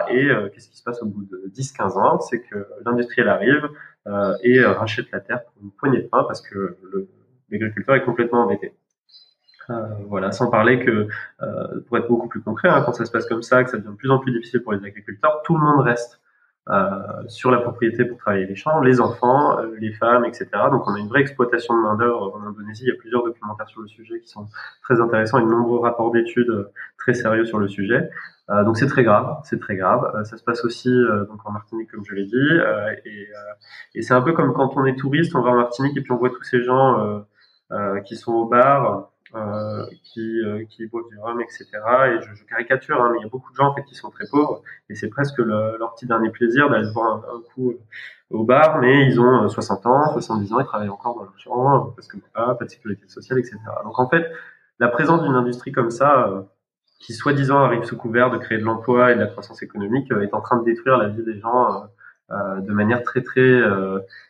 B: Et euh, qu'est-ce qui se passe au bout de 10-15 ans? C'est que l'industriel arrive euh, et rachète la terre pour une poignée de pain parce que l'agriculteur est complètement endetté. Euh, voilà, sans parler que, euh, pour être beaucoup plus concret, hein, quand ça se passe comme ça, que ça devient de plus en plus difficile pour les agriculteurs, tout le monde reste euh, sur la propriété pour travailler les champs, les enfants, euh, les femmes, etc. Donc on a une vraie exploitation de main d'œuvre en Indonésie. Il y a plusieurs documentaires sur le sujet qui sont très intéressants et de nombreux rapports d'études euh, très sérieux sur le sujet. Euh, donc c'est très grave, c'est très grave. ça se passe aussi donc en Martinique comme je l'ai dit, et, et c'est un peu comme quand on est touriste, on va en Martinique et puis on voit tous ces gens qui sont au bar euh, qui, euh, qui boivent du rhum, etc. Et je, caricature, hein, mais il y a beaucoup de gens en fait qui sont très pauvres et c'est presque le, leur petit dernier plaisir d'aller boire un, coup euh, au bar, mais ils ont 60 ans, 70 ans, ils travaillent encore dans leur parce que pas, pas de sécurité sociale, etc. Donc en fait, la présence d'une industrie comme ça, qui soi-disant arrive sous couvert de créer de l'emploi et de la croissance économique, est en train de détruire la vie des gens de manière très très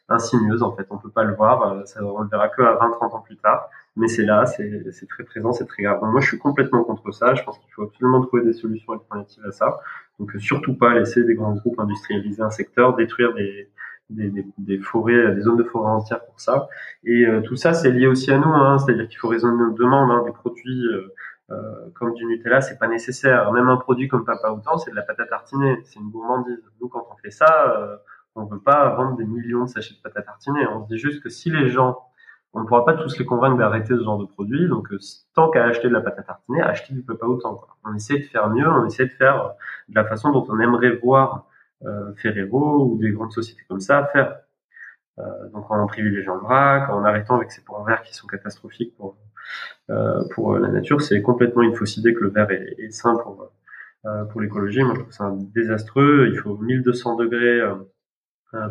B: insinueuse. En fait, on peut pas le voir, ça, on le verra que à 20-30 ans plus tard mais c'est là, c'est très présent, c'est très grave. moi, je suis complètement contre ça. Je pense qu'il faut absolument trouver des solutions alternatives à ça. Donc, surtout pas laisser des grands groupes industrialiser un secteur, détruire des, des, des, forêts, des zones de forêt entières pour ça. Et euh, tout ça, c'est lié aussi à nous. Hein, C'est-à-dire qu'il faut raisonner nos demandes. Hein, des produits euh, euh, comme du Nutella, c'est pas nécessaire. Même un produit comme Papa Outan, c'est de la pâte à tartiner. C'est une gourmandise. Nous, quand on fait ça, euh, on veut pas vendre des millions de sachets de pâte à tartiner. On se dit juste que si les gens on ne pourra pas tous les convaincre d'arrêter ce genre de produit. Donc, euh, tant qu'à acheter de la pâte à tartiner, acheter du pas autant. On essaie de faire mieux, on essaie de faire euh, de la façon dont on aimerait voir euh, Ferrero ou des grandes sociétés comme ça faire. Euh, donc, en privilégiant le vrac, en arrêtant avec ces points verts qui sont catastrophiques pour pour la nature, c'est complètement une fausse idée que le verre est, est sain pour pour l'écologie. Moi, je trouve ça désastreux. Il faut 1200 degrés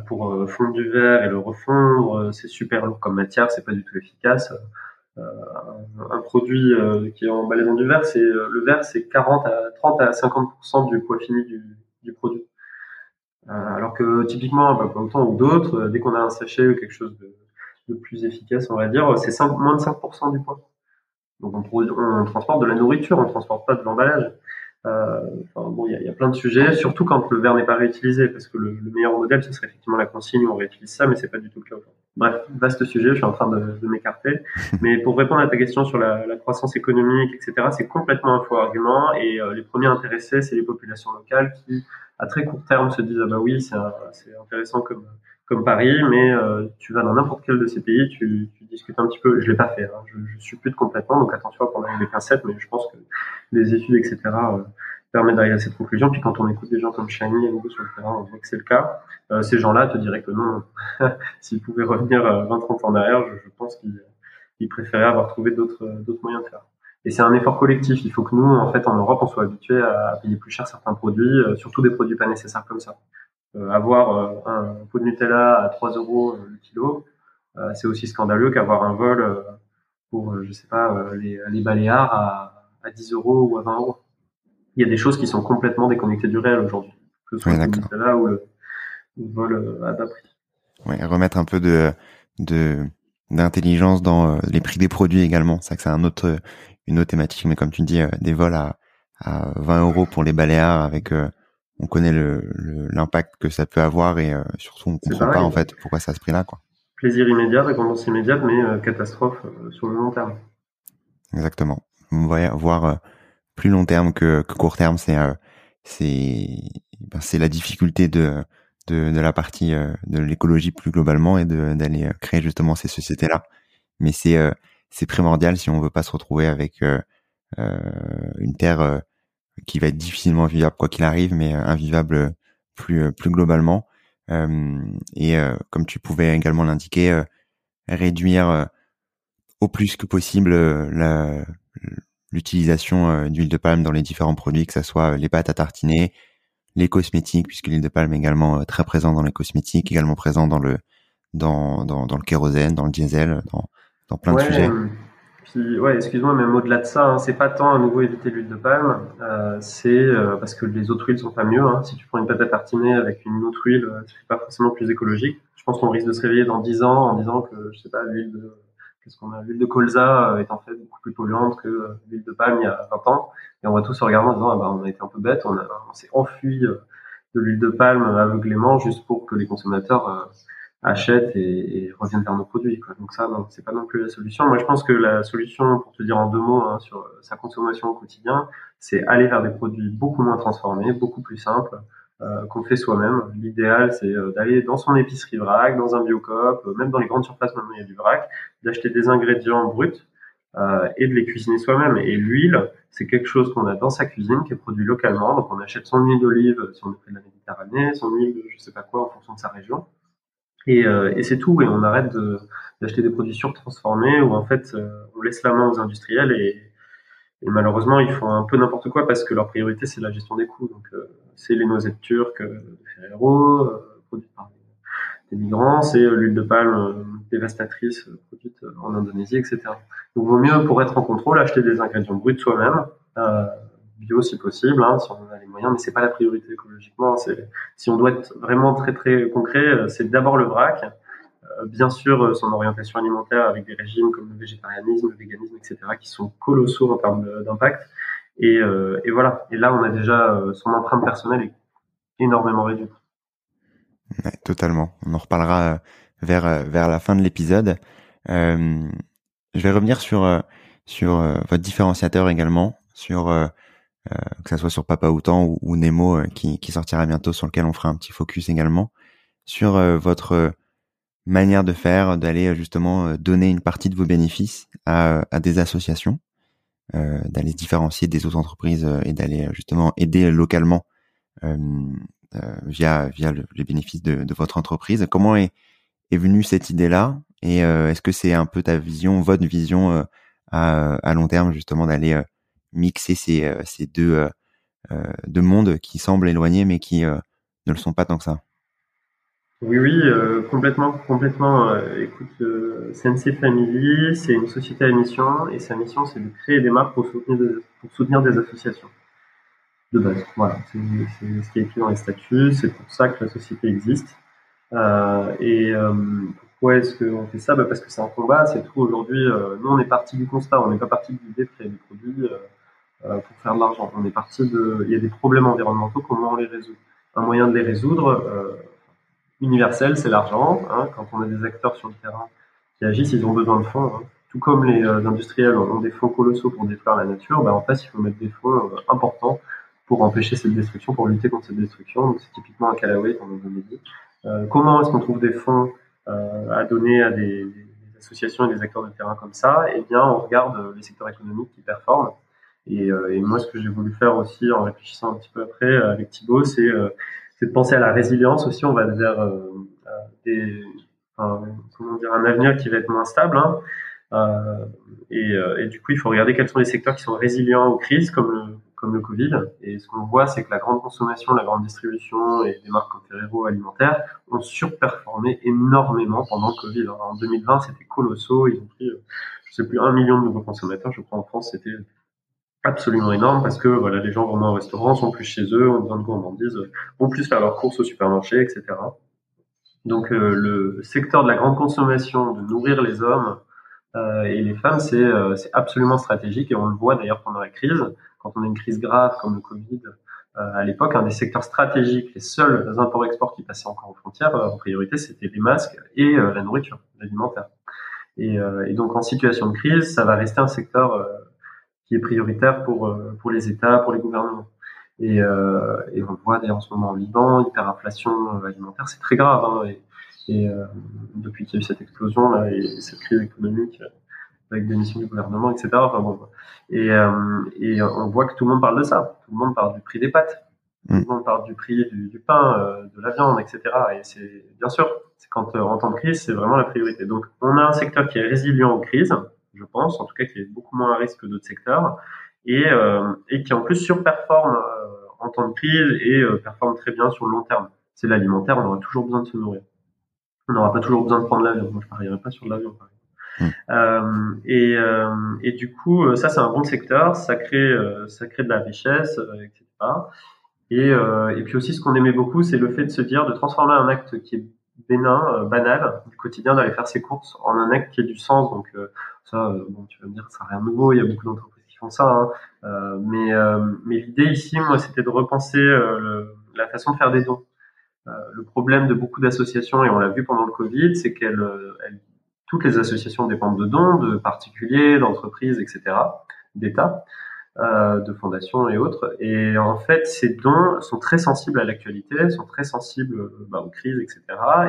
B: pour euh, fondre du verre et le refondre. Euh, c'est super lourd comme matière, c'est pas du tout efficace. un produit qui est emballé dans du verre, c'est le verre, c'est 40 à 30 à 50% du poids fini du, du produit. alors que typiquement, pas autant ou d'autres, dès qu'on a un sachet ou quelque chose de, de plus efficace, on va dire, c'est moins de 5% du poids. Donc on, on, transporte de la nourriture, on transporte pas de l'emballage. Euh, enfin, bon, il y a, y a, plein de sujets, surtout quand le verre n'est pas réutilisé, parce que le, le, meilleur modèle, ce serait effectivement la consigne où on réutilise ça, mais c'est pas du tout le cas aujourd'hui. Bref, vaste sujet, je suis en train de, de m'écarter. [laughs] mais pour répondre à ta question sur la, la croissance économique, etc., c'est complètement un faux argument, et euh, les premiers intéressés, c'est les populations locales qui, à très court terme, se disent ah bah oui, c'est intéressant comme comme Paris, mais euh, tu vas dans n'importe quel de ces pays, tu, discutes un petit peu. Je l'ai pas fait, hein, je, je de complètement, donc attention à prendre avec des pincettes, mais je pense que les études, etc., euh, permettent d'arriver à cette conclusion. Puis quand on écoute des gens comme Shani et nous sur le terrain, on voit que c'est le cas. Euh, ces gens-là te diraient que non, [laughs] s'ils pouvaient revenir 20-30 euh, ans en arrière, je, je pense qu'ils préféraient avoir trouvé d'autres moyens de faire. Et c'est un effort collectif. Il faut que nous, en fait, en Europe, on soit habitués à payer plus cher certains produits, surtout des produits pas nécessaires comme ça. Euh, avoir euh, un pot de Nutella à 3 euros le kilo, euh, c'est aussi scandaleux qu'avoir un vol pour, je sais pas, les, les Baléares à, à 10 euros ou à 20 euros. Il y a des choses qui sont complètement déconnectées du réel aujourd'hui, que ce soit le Nutella ou le, le vol à bas prix.
A: Ouais, remettre un peu de, de d'intelligence dans les prix des produits également. C'est que c'est un autre, une autre thématique, mais comme tu dis, des vols à, à 20 euros pour les Baléares avec on connaît l'impact le, que ça peut avoir et euh, surtout on comprend pas en fait pourquoi ça à ce prix-là quoi.
B: Plaisir immédiat, récompense immédiate, mais euh, catastrophe euh, sur le long terme.
A: Exactement. On va voir plus long terme que, que court terme, c'est c'est ben, c'est la difficulté de de, de la partie de l'écologie plus globalement et d'aller créer justement ces sociétés là. Mais c'est c'est primordial si on veut pas se retrouver avec une terre qui va être difficilement vivable quoi qu'il arrive, mais euh, invivable plus euh, plus globalement. Euh, et comme tu pouvais également l'indiquer, réduire au plus que possible l'utilisation d'huile de palme dans les différents produits, que ce soit les pâtes à tartiner, les cosmétiques, puisque l'huile de palme est également très présent dans les cosmétiques, également présent dans le dans, dans, dans le kérosène, dans le diesel, dans, dans plein de sujets.
B: Puis, ouais, excuse-moi, même au-delà de ça, hein, c'est pas tant à nouveau éviter l'huile de palme, euh, c'est euh, parce que les autres huiles sont pas mieux. Hein. Si tu prends une pâte à tartiner avec une autre huile, euh, c'est pas forcément plus écologique. Je pense qu'on risque de se réveiller dans 10 ans en disant que, je sais pas, l'huile de qu'est-ce qu'on a L'huile de colza est en fait beaucoup plus polluante que l'huile de palme il y a 20 ans. Et on va tous se regarder en disant, ah bah, on a été un peu bête, on, on s'est enfui de l'huile de palme aveuglément juste pour que les consommateurs achètent et, et, reviennent vers nos produits. Quoi. Donc ça, non, c'est pas non plus la solution. Moi, je pense que la solution, pour te dire en deux mots, hein, sur sa consommation au quotidien, c'est aller vers des produits beaucoup moins transformés, beaucoup plus simples, euh, qu'on fait soi-même. L'idéal, c'est euh, d'aller dans son épicerie vrac, dans un biocop, euh, même dans les grandes surfaces, maintenant il y a du vrac, d'acheter des ingrédients bruts euh, et de les cuisiner soi-même. Et l'huile, c'est quelque chose qu'on a dans sa cuisine, qui est produit localement. Donc on achète son huile d'olive si on est près de la Méditerranée, son huile de je sais pas quoi en fonction de sa région. Et, euh, et c'est tout, et on arrête d'acheter des produits surtransformés où en fait euh, on laisse la main aux industriels et, et, malheureusement ils font un peu n'importe quoi parce que leur priorité c'est la gestion des coûts. Donc euh, c'est les noisettes turques de Ferrero, produites par des migrants, c'est l'huile de palme dévastatrice produite en Indonésie, etc. Donc vaut mieux pour être en contrôle acheter des ingrédients bruts soi-même. Euh, bio si possible, hein, si on a les moyens, mais c'est pas la priorité écologiquement. C'est si on doit être vraiment très très concret, euh, c'est d'abord le vrac, euh, bien sûr euh, son orientation alimentaire avec des régimes comme le végétarianisme, le véganisme, etc., qui sont colossaux en termes d'impact. Et, et, voilà. Et là, on a déjà son empreinte personnelle énormément réduite.
A: Totalement. On en reparlera vers vers la fin de l'épisode. Je vais revenir sur sur votre différenciateur également, sur que ça soit sur Papa Outan ou, Nemo euh, qui, sortira bientôt, sur lequel on fera un petit focus également, sur euh, votre manière de faire, d'aller justement donner une partie de vos bénéfices à, à des associations, euh, d'aller se différencier des autres entreprises et d'aller justement aider localement euh, via via les bénéfices de, votre entreprise. Comment est, est venue cette idée-là? Et est-ce que c'est un peu ta vision, votre vision à long terme justement d'aller mixer ces, euh, euh, euh, deux mondes qui semblent éloignés mais qui ne le sont pas tant que ça.
B: Oui, oui, complètement, complètement. écoute, Sensei Family, c'est une société à mission et sa mission, c'est de créer des marques pour soutenir, pour soutenir des associations de base. Voilà, c'est ce qui est écrit dans les statuts. C'est pour ça que la société existe. Euh, et pourquoi est-ce qu'on fait ça? Bah Parce que c'est un combat, c'est tout. Aujourd'hui, nous, on est parti du constat, on n'est pas parti de l'idée de créer des produits. Euh, pour faire de l'argent. On est parti de, il y a des problèmes environnementaux, comment on les résout? Un moyen de les résoudre, euh, universel, c'est l'argent. Hein, quand on a des acteurs sur le terrain qui agissent, ils ont besoin de fonds. Hein. Tout comme les euh, industriels ont des fonds colossaux pour détruire la nature, ben, en face, il faut mettre des fonds importants pour empêcher cette destruction, pour lutter contre cette destruction. c'est typiquement un Callaway, comme on dit. Comment est-ce qu'on trouve des fonds à donner à des, des, associations et des acteurs de terrain comme ça? Eh bien, on regarde les secteurs économiques qui performent et, euh, et, moi, ce que j'ai voulu faire aussi en réfléchissant un petit peu après euh, avec Thibaut, c'est euh, de penser à la résilience aussi. On va vers des, comment dire, un avenir qui va être moins stable. Hein. Euh, et, et, du coup, il faut regarder quels sont les secteurs qui sont résilients aux crises, comme le, comme le Covid. Et ce qu'on voit, c'est que la grande consommation, la grande distribution et des marques comme Ferrero alimentaires ont surperformé énormément pendant le Covid. en 2020, c'était colossaux. Ils ont pris, je sais plus, un million de nouveaux consommateurs. Je crois en France, c'était absolument énorme parce que voilà, les gens vont au restaurant, sont plus chez eux, ont besoin de gourmandise, vont plus faire leurs courses au supermarché, etc. Donc euh, le secteur de la grande consommation, de nourrir les hommes euh, et les femmes, c'est euh, absolument stratégique et on le voit d'ailleurs pendant la crise, quand on a une crise grave comme le Covid. Euh, à l'époque, un des secteurs stratégiques, les seuls imports-exports qui passaient encore aux frontières, en priorité, c'était les masques et la nourriture, l'alimentaire. Et, et, donc en situation de crise, ça va rester un secteur qui est prioritaire pour, euh, pour les États, pour les gouvernements. Et, euh, et on le voit d'ailleurs en ce moment en Liban, hyperinflation alimentaire, c'est très grave. Hein, et, et euh, depuis qu'il y a eu cette explosion là et cette crise économique avec des missions du gouvernement, etc. Enfin bon, et, euh, et on voit que tout le monde parle de ça. Tout le monde parle du prix des pâtes. Tout le mm. monde parle du prix du, du pain, euh, de la viande, etc. Et c'est bien sûr, c'est quand en temps de crise, c'est vraiment la priorité. Donc, on a un secteur qui est résilient aux crises, je pense, en tout cas qui est beaucoup moins à risque que d'autres secteurs, et, euh, et qui en plus surperforme euh, en temps de crise et euh, performe très bien sur le long terme. C'est l'alimentaire, on aura toujours besoin de se nourrir. On n'aura pas toujours besoin de prendre l'avion. Moi, je parierais pas sur l'avion, par exemple. Mmh. Euh, et, euh, et, du coup, ça c'est un bon secteur, ça crée, ça crée de la richesse, etc. Et, et puis aussi, ce qu'on aimait beaucoup, c'est le fait de se dire de transformer un acte qui est bénin, banal du quotidien d'aller faire ses courses en un acte qui ait du sens. Donc ça, bon, tu vas me dire, ça n'a rien de nouveau. Il y a beaucoup d'entreprises qui font ça. Hein. mais mais l'idée ici, moi, c'était de repenser la façon de faire des dons. le problème de beaucoup d'associations, et on l'a vu pendant le Covid, c'est qu'elles toutes les associations dépendent de dons, de particuliers, d'entreprises, etc., d'États, euh, de fondations et autres. Et en fait, ces dons sont très sensibles à l'actualité, sont très sensibles bah, aux crises, etc.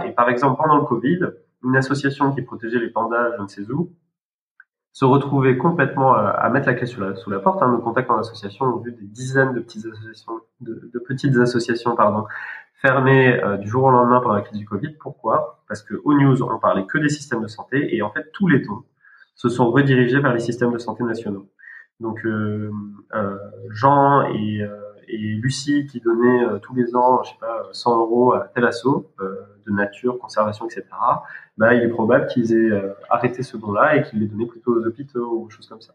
B: Et par exemple, pendant le Covid, une association qui protégeait les pandas, je ne sais où, se retrouvait complètement à, mettre la clé sous la, sous la porte. Hein. Nos contacts en association ont vu des dizaines de petites associations, de, de petites associations, pardon, fermé euh, du jour au lendemain pendant la crise du Covid. Pourquoi? Parce que aux news, on parlait que des systèmes de santé et en fait tous les tons se sont redirigés vers les systèmes de santé nationaux. Donc euh, euh, Jean et, euh, et, Lucie qui donnaient tous les ans, je sais pas, 100 euros à tel assaut de nature, conservation, etc. Bah, il est probable qu'ils aient arrêté ce don-là et qu'ils les donnaient plutôt aux hôpitaux ou choses comme ça.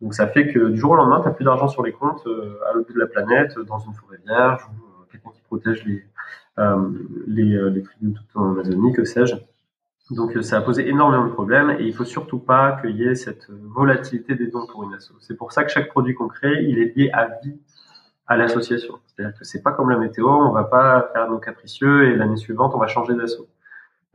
B: Donc ça fait que du jour au lendemain, tu n'as plus d'argent sur les comptes à l'autre bout de la planète, dans une forêt vierge ou quelqu'un qui protège les, euh, euh, tribus en Amazonie, que sais-je. Donc euh, ça a posé énormément de problèmes et il faut surtout pas qu'il y ait cette volatilité des dons pour une asso. C'est pour ça que chaque produit qu'on crée, il est lié à vie à l'association. C'est-à-dire que c'est pas comme la météo, on va pas faire nos capricieux et l'année suivante on va changer d'asso.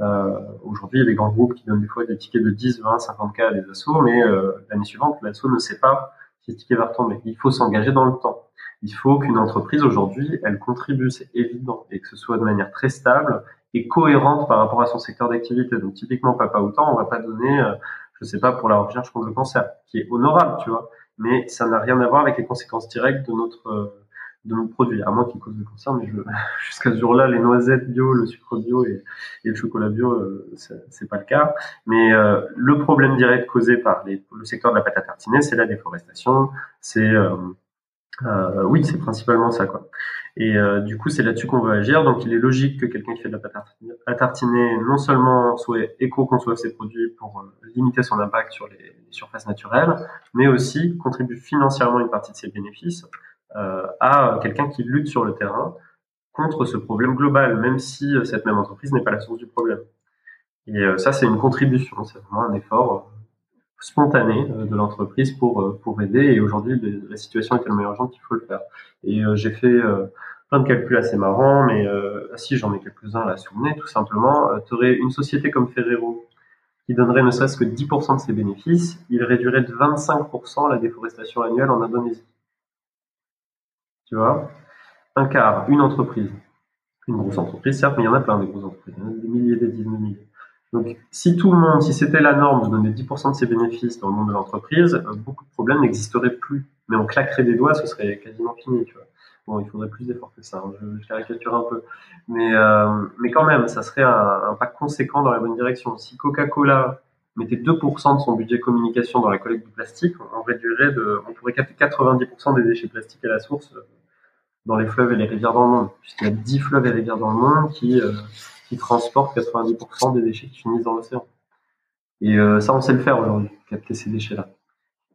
B: Euh, Aujourd'hui, il y a des grands groupes qui donnent des fois des tickets de 10, 20, 50 k à des assos, mais euh, l'année suivante, l'asso ne sait pas si le ticket va retomber. Il faut s'engager dans le temps il faut qu'une entreprise aujourd'hui, elle contribue, c'est évident, et que ce soit de manière très stable et cohérente par rapport à son secteur d'activité. Donc typiquement, Papa Autant, on va pas donner, euh, je sais pas, pour la recherche contre le cancer, qui est honorable, tu vois, mais ça n'a rien à voir avec les conséquences directes de notre euh, de notre produit, à moins qu'il cause le cancer, mais [laughs] jusqu'à ce jour-là, les noisettes bio, le sucre bio et, le chocolat bio, euh, c'est pas le cas. Mais euh, le problème direct causé par le secteur de la pâte à tartiner, c'est la déforestation, c'est euh, oui, c'est principalement ça, quoi. Et euh, du coup, c'est là-dessus qu'on veut agir. Donc, il est logique que quelqu'un qui fait de la pâte à tartiner, non seulement soit éco-conçoive ses produits pour euh, limiter son impact sur les, surfaces naturelles, mais aussi contribue financièrement une partie de ses bénéfices euh, à quelqu'un qui lutte sur le terrain contre ce problème global, même si cette même entreprise n'est pas la source du problème. Et ça, c'est une contribution, c'est vraiment un effort spontané euh, de l'entreprise pour euh, pour aider. Et aujourd'hui, la situation est tellement urgente qu'il faut le faire. Et euh, j'ai fait plein de calculs assez marrants, mais si j'en ai quelques-uns le nez, tout simplement. tu aurais une société comme Ferrero qui donnerait ne serait-ce que 10% de ses bénéfices, il réduirait de 25% la déforestation annuelle en Indonésie. Tu vois Un quart, une entreprise. Une grosse entreprise, certes, mais il y en a plein des grosses entreprises. des milliers, des dizaines de milliers. Donc, si tout le monde, si c'était la norme de donner 10% de ses bénéfices dans le monde de l'entreprise, euh, beaucoup de problèmes n'existeraient plus. Mais on claquerait des doigts, ce serait quasiment fini. Bon, il faudrait plus d'efforts que ça, hein, je, caricature un peu. Mais, euh, quand même, ça serait un, un, pas conséquent dans la bonne direction. Si Coca-Cola mettait 2% de son budget communication dans la collecte du plastique, on réduirait de, on pourrait capter 90% des déchets plastiques à la source euh, dans les fleuves et les rivières dans le monde. Puisqu'il y a 10 fleuves et rivières dans le monde qui, qui transportent 90% des déchets qui finissent dans l'océan. Et euh, ça, on sait le faire aujourd'hui, capter ces déchets-là.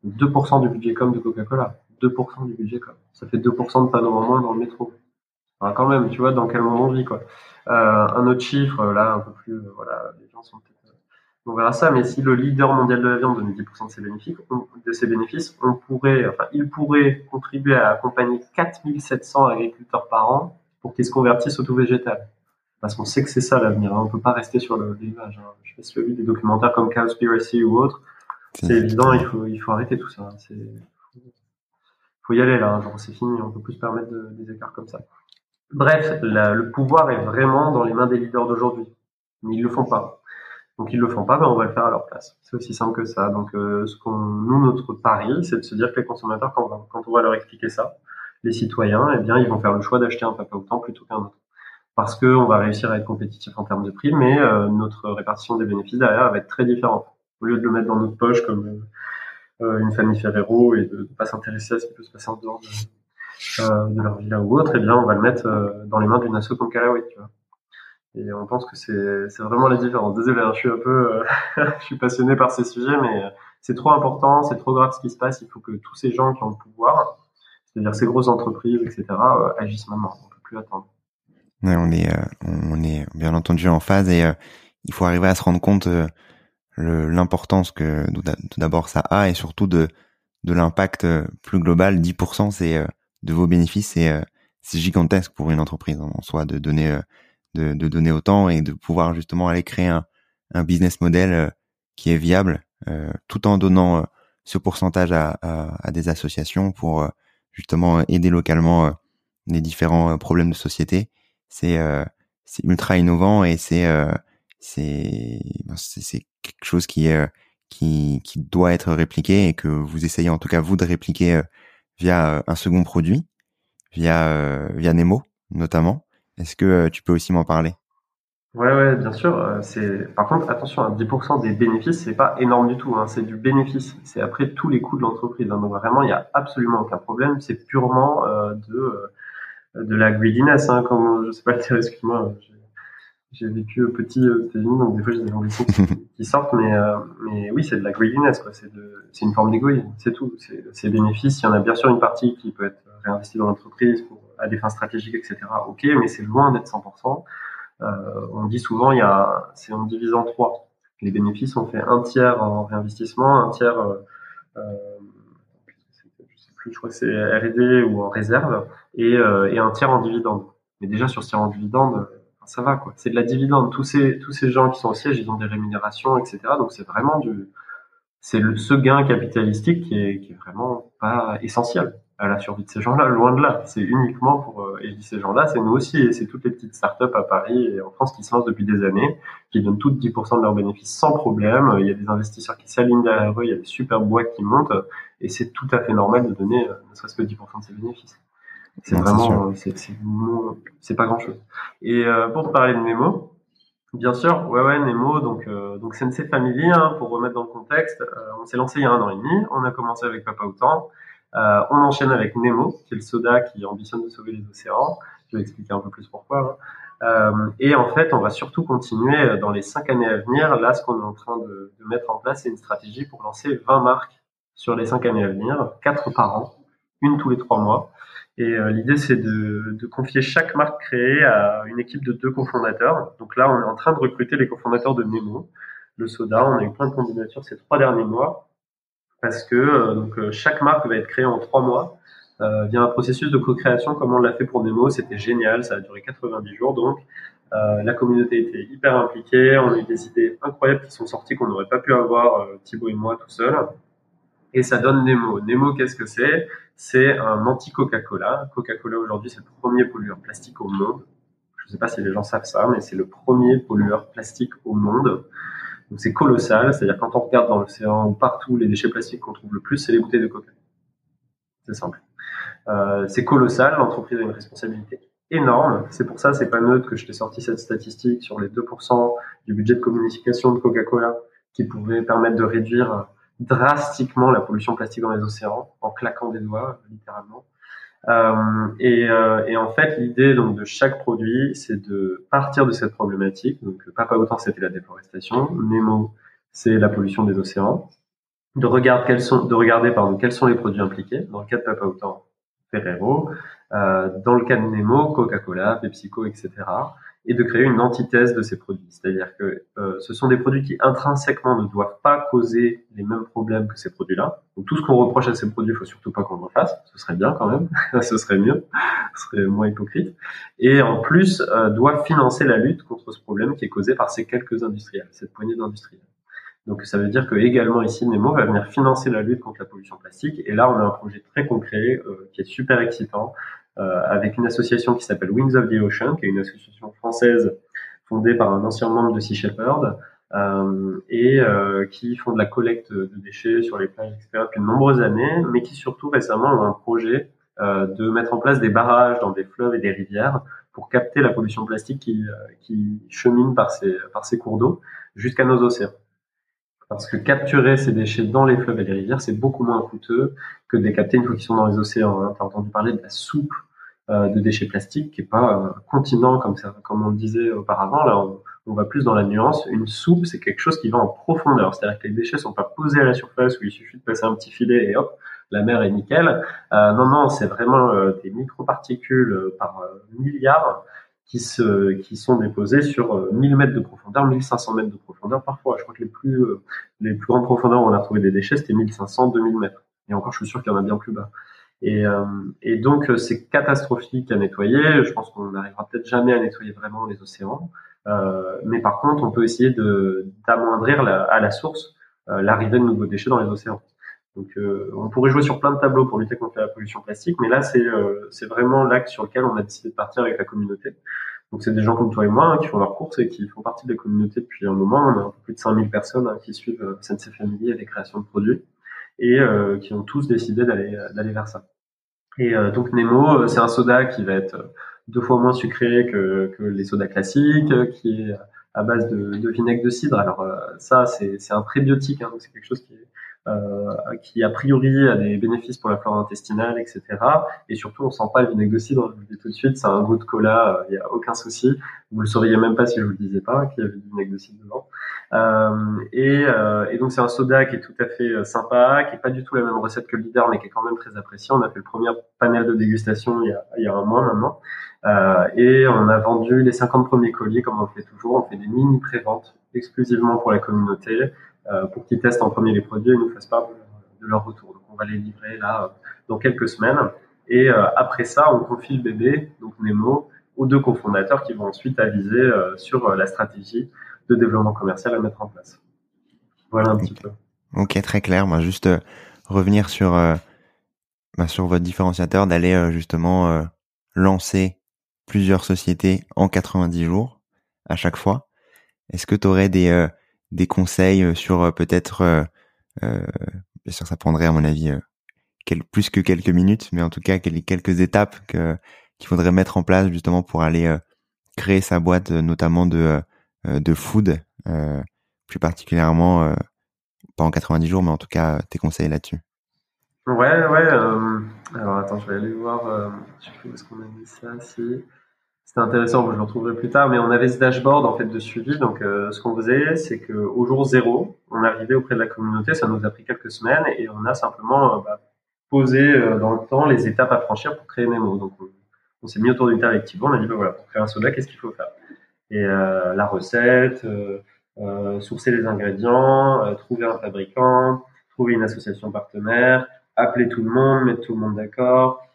B: 2% du budget com de Coca-Cola. 2% du budget com. Ça fait 2% de panneaux en moins dans le métro. Enfin, quand même, tu vois, dans quel moment on vit, quoi. Euh, un autre chiffre, là, un peu plus, euh, voilà, les gens sont. On verra ça, mais si le leader mondial de la viande donnait 10% de ses bénéfices, on, de ses bénéfices, on pourrait, enfin, il pourrait contribuer à accompagner 4700 agriculteurs par an pour qu'ils se convertissent au tout végétal parce qu'on sait que c'est ça l'avenir. Hein. On peut pas rester sur l'image. Hein. Je sais pas si tu as vu des documentaires comme Cowspiracy ou autre. C'est évident, il faut, il faut arrêter tout ça. Il faut y aller là. Genre, c'est fini. On peut plus se permettre des écarts comme ça. Bref, le pouvoir est vraiment dans les mains des leaders d'aujourd'hui. Mais ils le font pas. Donc ils le font pas, ben on va le faire à leur place. C'est aussi simple que ça. Donc euh, ce qu'on, nous notre pari, c'est de se dire que les consommateurs, quand on va, quand on va leur expliquer ça, les citoyens, eh bien ils vont faire le choix d'acheter un papa autant plutôt qu'un autre parce qu'on va réussir à être compétitif en termes de prix, mais euh, notre répartition des bénéfices derrière va être très différente. Au lieu de le mettre dans notre poche comme euh, une famille Ferrero et de ne pas s'intéresser à ce qui peut se passer en dehors de, euh, de leur villa ou autre, eh bien on va le mettre dans les mains d'une asso comme Callaway, tu vois. Et on pense que c'est, vraiment la différence. Désolé, hein, je suis un peu, [laughs] je suis passionné par ces sujets, mais c'est trop important, c'est trop grave ce qui se passe. Il faut que tous ces gens qui ont le pouvoir, c'est-à-dire ces grosses entreprises, etc., agissent maintenant. On peut plus attendre.
A: on est, on est bien entendu en phase et il faut arriver à se rendre compte l'importance que tout d'abord ça a et surtout de de l'impact plus global. 10% c'est de vos bénéfices, c'est c'est gigantesque pour une entreprise en soi de donner de, de, donner autant et de pouvoir justement aller créer un, un business model qui est viable tout en donnant ce pourcentage à, à, des associations pour euh, justement euh, aider localement euh, les différents problèmes de société. C'est c'est ultra innovant et c'est c'est c'est quelque chose qui est qui, qui doit être répliqué et que vous essayez en tout cas vous de répliquer via un second produit, via via Nemo notamment. Est-ce que tu peux aussi m'en parler?
B: Ouais, ouais, bien sûr. Euh, c'est par contre attention, à hein, 10% des bénéfices, c'est pas énorme du tout. Hein, c'est du bénéfice. C'est après tous les coûts de l'entreprise. Hein, donc vraiment, il y a absolument aucun problème. C'est purement euh, de euh, de la greediness, hein, comme je sais pas le dire. Excuse-moi. J'ai vécu petit aux États-Unis, donc des fois j'ai des ambitions [laughs] qui sortent, mais mais oui, c'est de la greediness, quoi. C'est de c'est une forme d'égoïsme, c'est tout. C'est bénéfices. Il y en a bien sûr une partie qui peut être réinvestie dans l'entreprise pour à des fins stratégiques, etc. Ok, mais c'est loin d'être 100%. Euh, on dit souvent, il y a, c'est on divise en trois. Les bénéfices, on fait un tiers en réinvestissement, un tiers, euh, euh je sais plus, je crois que c'est R&D ou en réserve, et, et un tiers en dividende. Mais déjà sur ce tiers en dividende, ça va quoi. C'est de la dividende. Tous ces tous ces gens qui sont au siège, ils ont des rémunérations, etc. Donc c'est vraiment du c'est le ce gain capitalistique qui est qui est vraiment pas essentiel à la survie de ces gens-là, loin de là. C'est uniquement pour, euh, et je dis ces gens-là, c'est nous aussi, et c'est toutes les petites startups à Paris et en France qui se lancent depuis des années, qui donnent toutes 10% de leurs bénéfices sans problème. Il y a des investisseurs qui s'alignent derrière eux, il y a des super boîtes qui montent, et c'est tout à fait normal de donner euh, ne serait-ce que 10% de ces bénéfices. C'est vraiment, c'est pas grand-chose. Et euh, pour parler de Nemo, Bien sûr, ouais, ouais, Nemo, donc euh, donc CNC Family, hein, pour remettre dans le contexte, on s'est lancé il y a un an et demi, on a commencé avec Papa Autant, euh, on enchaîne avec Nemo, qui est le soda qui ambitionne de sauver les océans. Je vais expliquer un peu plus pourquoi. Hein. Euh, et en fait, on va surtout continuer euh, dans les cinq années à venir. Là, ce qu'on est en train de, mettre en place, c'est une stratégie pour lancer 20 marques sur les cinq années à venir, quatre par an, une tous les trois mois. Et l'idée, c'est de, confier chaque marque créée à une équipe de deux cofondateurs. Donc là, on est en train de recruter les cofondateurs de Nemo, le soda. On a eu plein de candidatures ces trois derniers mois parce que euh, donc, euh, chaque marque va être créée en trois mois euh, via un processus de co-création comme on l'a fait pour Nemo. C'était génial, ça a duré 90 jours donc. la communauté était hyper impliquée, on a eu des idées incroyables qui sont sorties qu'on n'aurait pas pu avoir Thibaut et moi tout seul. Et ça donne Nemo. Nemo, qu'est-ce que c'est? C'est un anti-Coca-Cola. Coca-Cola aujourd'hui, c'est le premier pollueur plastique au monde. Je ne sais pas si les gens savent ça, mais c'est le premier pollueur plastique au monde. Donc c'est colossal, c'est-à-dire quand on regarde dans l'océan partout, les déchets plastiques qu'on trouve le plus, c'est les bouteilles de coca. C'est simple. Euh, c'est colossal, l'entreprise a une responsabilité énorme. C'est pour ça, c'est pas neutre que je t'ai sorti cette statistique sur les 2% du budget de communication de Coca-Cola qui pouvait permettre de réduire drastiquement la pollution plastique dans les océans en claquant des doigts, littéralement. Euh, et, euh, et, en fait, l'idée donc de chaque produit, c'est de partir de cette problématique. Donc, Papa Autant, c'était la déforestation. Nemo, c'est la pollution des océans. De regarder quels sont, de regarder pardon, quels sont les produits impliqués. Dans le cas de Papa Autant, Ferrero. Euh, dans le cas de Nemo, Coca-Cola, PepsiCo, etc et de créer une antithèse de ces produits. C'est-à-dire que euh, ce sont des produits qui intrinsèquement ne doivent pas causer les mêmes problèmes que ces produits-là. Donc tout ce qu'on reproche à ces produits, il faut surtout pas qu'on le fasse. Ce serait bien quand même, [laughs] ce serait mieux, ce serait moins hypocrite. Et en plus, euh, doivent financer la lutte contre ce problème qui est causé par ces quelques industriels, cette poignée d'industriels. Donc ça veut dire que également ici Nemo va venir financer la lutte contre la pollution plastique. Et là, on a un projet très concret euh, qui est super excitant, avec une association qui s'appelle Wings of the Ocean, qui est une association française fondée par un ancien membre de Sea Shepherd euh, et euh, qui font de la collecte de déchets sur les plages, etc. depuis de nombreuses années, mais qui surtout récemment ont un projet de mettre en place des barrages dans des fleuves et des rivières pour capter la pollution plastique qui, qui chemine par ces, par ces cours d'eau jusqu'à nos océans. Parce que capturer ces déchets dans les fleuves et les rivières, c'est beaucoup moins coûteux que de les capter une fois qu'ils sont dans les océans. Hein. Tu as entendu parler de la soupe euh, de déchets plastiques, qui est pas un continent comme ça, comme on le disait auparavant. Là, on, va plus dans la nuance. Une soupe, c'est quelque chose qui va en profondeur. C'est-à-dire que les déchets sont pas posés à la surface où il suffit de passer un petit filet et hop, la mer est nickel. Euh, non, non, c'est vraiment euh, des microparticules par milliards qui, se, qui sont déposés sur 1000 mètres de profondeur, 1500 mètres de profondeur parfois. Je crois que les plus, les plus grandes profondeurs où on a trouvé des déchets, c'était 1500, 2000 mètres. Et encore, je suis sûr qu'il y en a bien plus bas. Et, euh, et donc, euh, c'est catastrophique à nettoyer. Je pense qu'on n'arrivera peut-être jamais à nettoyer vraiment les océans. Euh, mais par contre, on peut essayer d'amoindrir à la source euh, l'arrivée de nouveaux déchets dans les océans. Donc, euh, on pourrait jouer sur plein de tableaux pour lutter contre la pollution plastique, mais là, c'est c'est vraiment l'axe sur lequel on a décidé de partir avec la communauté. Donc, c'est des gens comme toi et moi hein, qui font leurs courses et qui font partie de la communauté depuis un moment. On a un peu plus de 5000 personnes hein, qui suivent SNC Family et les créations de produits et qui ont tous décidé d'aller d'aller vers ça. Et euh, donc Nemo, euh, c'est un soda qui va être euh, deux fois moins sucré que, que les sodas classiques, qui est à base de, vinaigre de cidre. Alors ça, c'est un prébiotique, hein, donc c'est quelque chose qui est euh, qui a priori a des bénéfices pour la flore intestinale, etc. Et surtout, on sent pas le vinaigre cidre. Je vous le dis tout de suite, c'est un goût de cola, il n'y a aucun souci. Vous le sauriez même pas si je vous le disais pas qu'il y avait du vinaigre dedans. Euh, et, euh, et, donc c'est un soda qui est tout à fait euh, sympa, qui est pas du tout la même recette que le leader, mais qui est quand même très apprécié. On a fait le premier panel de dégustation il y a, il y a un mois maintenant, euh, et on a vendu les 50 premiers colis comme on fait toujours. On fait des mini préventes exclusivement pour la communauté, euh, pour qu'ils testent en premier les produits et nous fassent part de, leur retour. Donc on va les livrer là dans quelques semaines. Et après ça, on confie le bébé, donc Nemo, aux deux cofondateurs qui vont ensuite aviser sur la stratégie de développement commercial à mettre en place. Voilà un petit peu.
A: Ok, très clair. Moi, juste euh, revenir sur euh, bah, sur votre différenciateur, d'aller euh, justement lancer plusieurs sociétés en 90 jours à chaque fois. Est-ce que tu aurais des des conseils sur peut-être bien sûr ça prendrait à mon avis plus que quelques minutes, mais en tout cas quelques étapes que qu'il faudrait mettre en place justement pour aller créer sa boîte, notamment de euh, de food, euh, plus particulièrement, euh, pas en 90 jours, mais en tout cas tes conseils là-dessus.
B: Ouais, ouais. alors attends, je vais aller voir. je sais plus où est-ce qu'on a mis ça. Si c'était intéressant, je le retrouverai plus tard, mais on avait ce dashboard en fait de suivi. Donc, ce qu'on faisait, c'est que au jour zéro, on arrivait auprès de la communauté. Ça nous a pris quelques semaines et on a simplement bah, posé dans le temps les étapes à franchir pour créer Nemo. Donc, on, s'est mis autour d'une table avec Thibault. On a dit bah, voilà, pour créer un soda, qu'est-ce qu'il faut faire? Et euh, la recette, euh, euh, sourcer les ingrédients, trouver un fabricant, trouver une association partenaire, appeler tout le monde, mettre tout le monde d'accord, euh,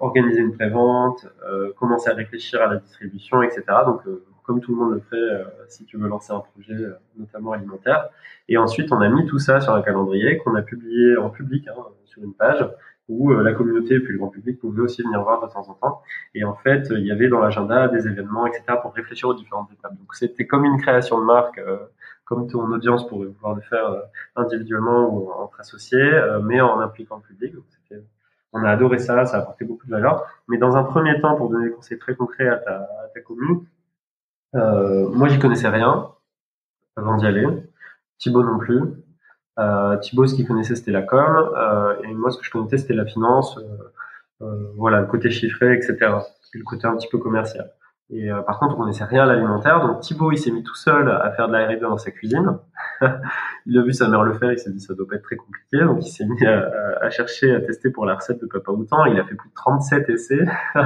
B: organiser une prévente, euh, commencer à réfléchir à la distribution, etc. Donc, comme tout le monde le fait, si tu veux lancer un projet, notamment alimentaire. Et ensuite, on a mis tout ça sur un calendrier qu'on a publié en public hein, sur une page où euh, la communauté et puis le grand public pouvaient aussi venir voir de temps en temps. Et en fait, il y avait dans l'agenda des événements, etc., pour réfléchir aux différentes étapes. Donc c'était comme une création de marque, euh, comme ton audience pourrait pouvoir le faire euh, individuellement ou entre associés, mais en impliquant le public. On a adoré ça, ça a apporté beaucoup de valeur. Mais dans un premier temps, pour donner des conseils très concrets à ta, à commune, euh, moi j'y connaissais rien avant d'y aller. Thibaut non plus. Euh, Thibaut, ce qu'il connaissait, c'était la com, euh, et moi, ce que je connaissais, c'était la finance, euh, euh, voilà, le côté chiffré, etc. Le côté un petit peu commercial. Et euh, par contre, on connaissait rien à l'alimentaire. Donc Thibaut, il s'est mis tout seul à faire de la R&D dans sa cuisine. [laughs] il a vu sa mère le faire, il s'est dit ça doit pas être très compliqué. Donc il s'est mis à, à, chercher, à tester pour la recette de Papa Outan. Il a fait plus de 37 essais. [laughs]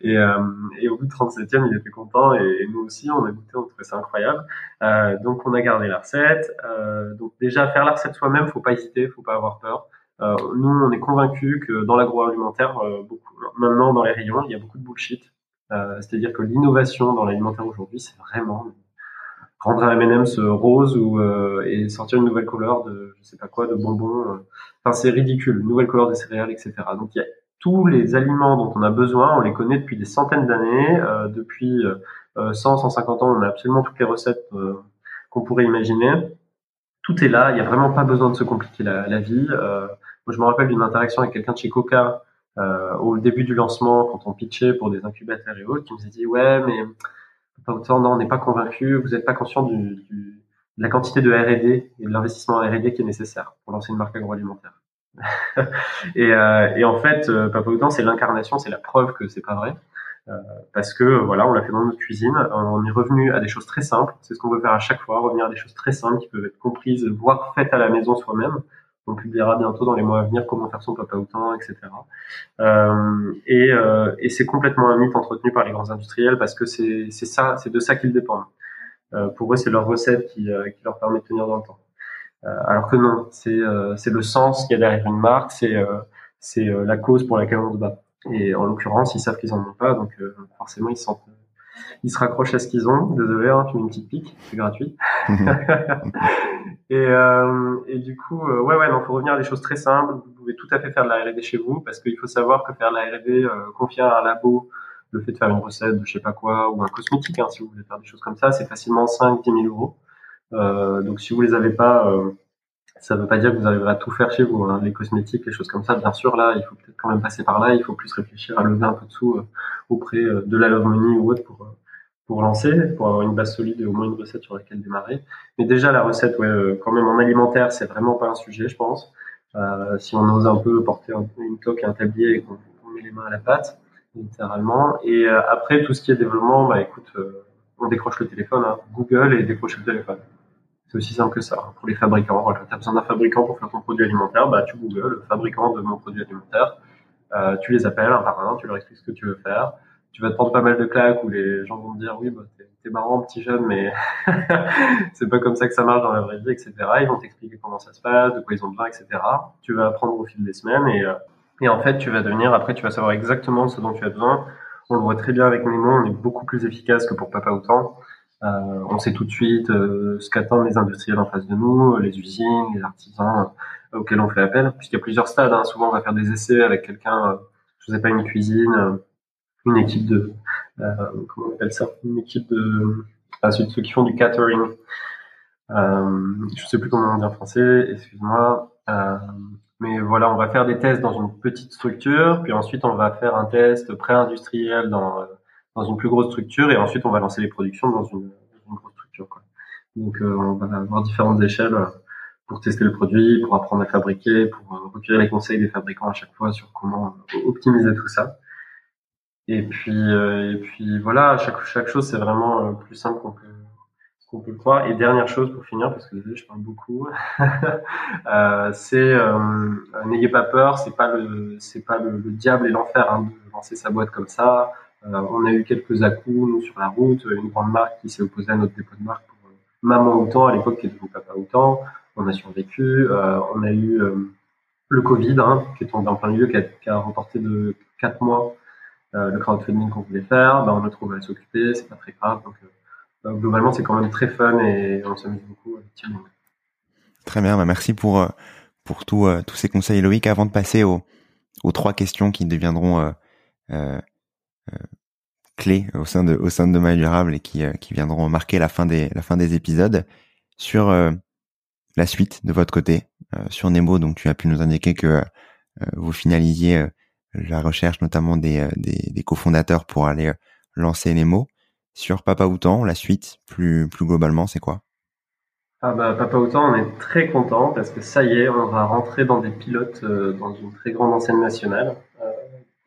B: et, euh, et, au bout de 37e, il était content. Et, nous aussi, on a goûté, on trouvait ça incroyable. Euh, donc on a gardé la recette. Euh, donc déjà, faire la recette soi-même, faut pas hésiter, faut pas avoir peur. nous, on est convaincus que dans l'agroalimentaire, beaucoup, maintenant dans les rayons, il y a beaucoup de bullshit euh, c'est-à-dire que l'innovation dans l'alimentaire aujourd'hui, c'est vraiment rendre un M&M's rose ou euh, et sortir une nouvelle couleur de je sais pas quoi de bonbons. Euh. Enfin, c'est ridicule, une nouvelle couleur de céréales, etc. Donc il y a tous les aliments dont on a besoin, on les connaît depuis des centaines d'années, depuis 100, 150 ans, on a absolument toutes les recettes qu'on pourrait imaginer. Tout est là, il n'y a vraiment pas besoin de se compliquer la, la vie. moi, je me rappelle d'une interaction avec quelqu'un de chez Coca euh, au début du lancement, quand on pitchait pour des incubateurs et autres, qui nous a dit ouais, mais non, on n'est pas convaincu, vous n'êtes pas conscient du, du, de la quantité de R&D et de l'investissement en R&D qui est nécessaire pour lancer une marque agroalimentaire. [laughs] et, euh, et, en fait, euh, Papa c'est l'incarnation, c'est la preuve que c'est pas vrai. Euh, parce que voilà, on l'a fait dans notre cuisine, on est revenu à des choses très simples. C'est ce qu'on veut faire à chaque fois, revenir à des choses très simples qui peuvent être comprises, voire faites à la maison soi-même. On publiera bientôt dans les mois à venir comment faire son papa autant, etc. Euh, et, euh, et c'est complètement un mythe entretenu par les grands industriels parce que c'est ça, c'est de ça qu'ils dépendent. Euh, pour eux, c'est leur recette qui, qui, leur permet de tenir dans le temps. Alors que non, c'est le sens qu'il y a derrière une marque, c'est la cause pour laquelle on se bat. Et en l'occurrence, ils savent qu'ils en ont pas, donc forcément ils se sentent ils se raccrochent à ce qu'ils ont. Désolé, hein, tu mets une petite pique, c'est gratuit. [laughs] [laughs] et, euh, et du coup, euh, ouais, ouais, non, faut revenir à des choses très simples. Vous pouvez tout à fait faire de la R&D chez vous, parce qu'il faut savoir que faire de la R&D, euh, confier à un labo, le fait de faire une recette de je sais pas quoi, ou un cosmétique, hein, si vous voulez faire des choses comme ça, c'est facilement 5 10 000 euros. Euh, donc si vous les avez pas, euh, ça veut pas dire que vous arriverez à tout faire chez vous. Hein. Les cosmétiques, les choses comme ça, bien sûr, là, il faut peut-être quand même passer par là. Il faut plus réfléchir à lever un peu de sous euh, auprès de la Love Money ou autre pour, pour lancer, pour avoir une base solide et au moins une recette sur laquelle démarrer. Mais déjà, la recette, ouais, quand même en alimentaire, c'est vraiment pas un sujet, je pense. Euh, si on ose un peu porter une toque et un tablier et qu'on met les mains à la pâte, littéralement. Et après, tout ce qui est développement, bah écoute, on décroche le téléphone, hein. Google et décroche le téléphone. C'est aussi simple que ça. Pour les fabricants, voilà, tu as besoin d'un fabricant pour faire ton produit alimentaire, bah, tu googles le fabricant de mon produit alimentaire, euh, tu les appelles un par un, tu leur expliques ce que tu veux faire. Tu vas te prendre pas mal de claques où les gens vont te dire oui, bah, t'es marrant, petit jeune, mais [laughs] c'est pas comme ça que ça marche dans la vraie vie, etc. Ils vont t'expliquer comment ça se passe, de quoi ils ont besoin, etc. Tu vas apprendre au fil des semaines et, euh, et en fait, tu vas devenir, après, tu vas savoir exactement ce dont tu as besoin. On le voit très bien avec Nemo, on est beaucoup plus efficace que pour Papa Autant. Euh, on sait tout de suite euh, ce qu'attendent les industriels en face de nous, les usines, les artisans euh, auxquels on fait appel, puisqu'il y a plusieurs stades. Hein. Souvent, on va faire des essais avec quelqu'un, je sais pas, une cuisine, une équipe de, comment on appelle ça, une équipe de, ah, ceux, qui font du catering. Euh, je sais plus comment on dit en français, excuse-moi. mais voilà, on va faire des tests dans une petite structure, puis ensuite on va faire un test pré-industriel dans dans une plus grosse structure et ensuite on va lancer les productions dans une, une grosse structure. Quoi. Donc euh, on va avoir différentes échelles euh, pour tester le produit, pour apprendre à fabriquer, pour euh, recueillir les conseils des fabricants à chaque fois sur comment optimiser tout ça. Et puis, et puis voilà, chaque, chaque chose c'est vraiment plus simple qu'on peut, qu'on peut croire. Et dernière chose pour finir, parce que désolé, je parle beaucoup, [laughs] euh, c'est euh, n'ayez pas peur, c'est pas le c'est pas le, diable et l'enfer hein, de lancer sa boîte comme ça. Euh, on a eu quelques à nous, sur la route, une grande marque qui s'est opposée à notre dépôt de marque pour euh, Maman Autant, à l'époque, qui était devenu Papa Autant. On a survécu. Euh, on a eu le Covid, hein, qui est tombé en plein milieu, qui a, qui a remporté de 4 mois le crowdfunding qu'on voulait faire. Ben, on a trouvé à s'occuper, c'est pas très grave. Donc, globalement, c'est quand même très fun et on s'amuse beaucoup avec
A: Très bien, bah merci pour, pour tout, tous ces conseils, Loïc. Avant de passer aux, aux trois questions qui deviendront euh, euh, clés au sein de au sein de Domaine Durable et qui, euh, qui viendront marquer la fin des la fin des épisodes sur euh, la suite de votre côté sur Nemo. Donc tu as pu nous indiquer que vous finalisiez la recherche notamment des, des cofondateurs pour aller lancer Nemo. Sur Papa Outan, la suite plus plus globalement, c'est quoi?
B: Ah bah, Papa Outan, on est très content parce que ça y est, on va rentrer dans des pilotes dans une très grande enseigne nationale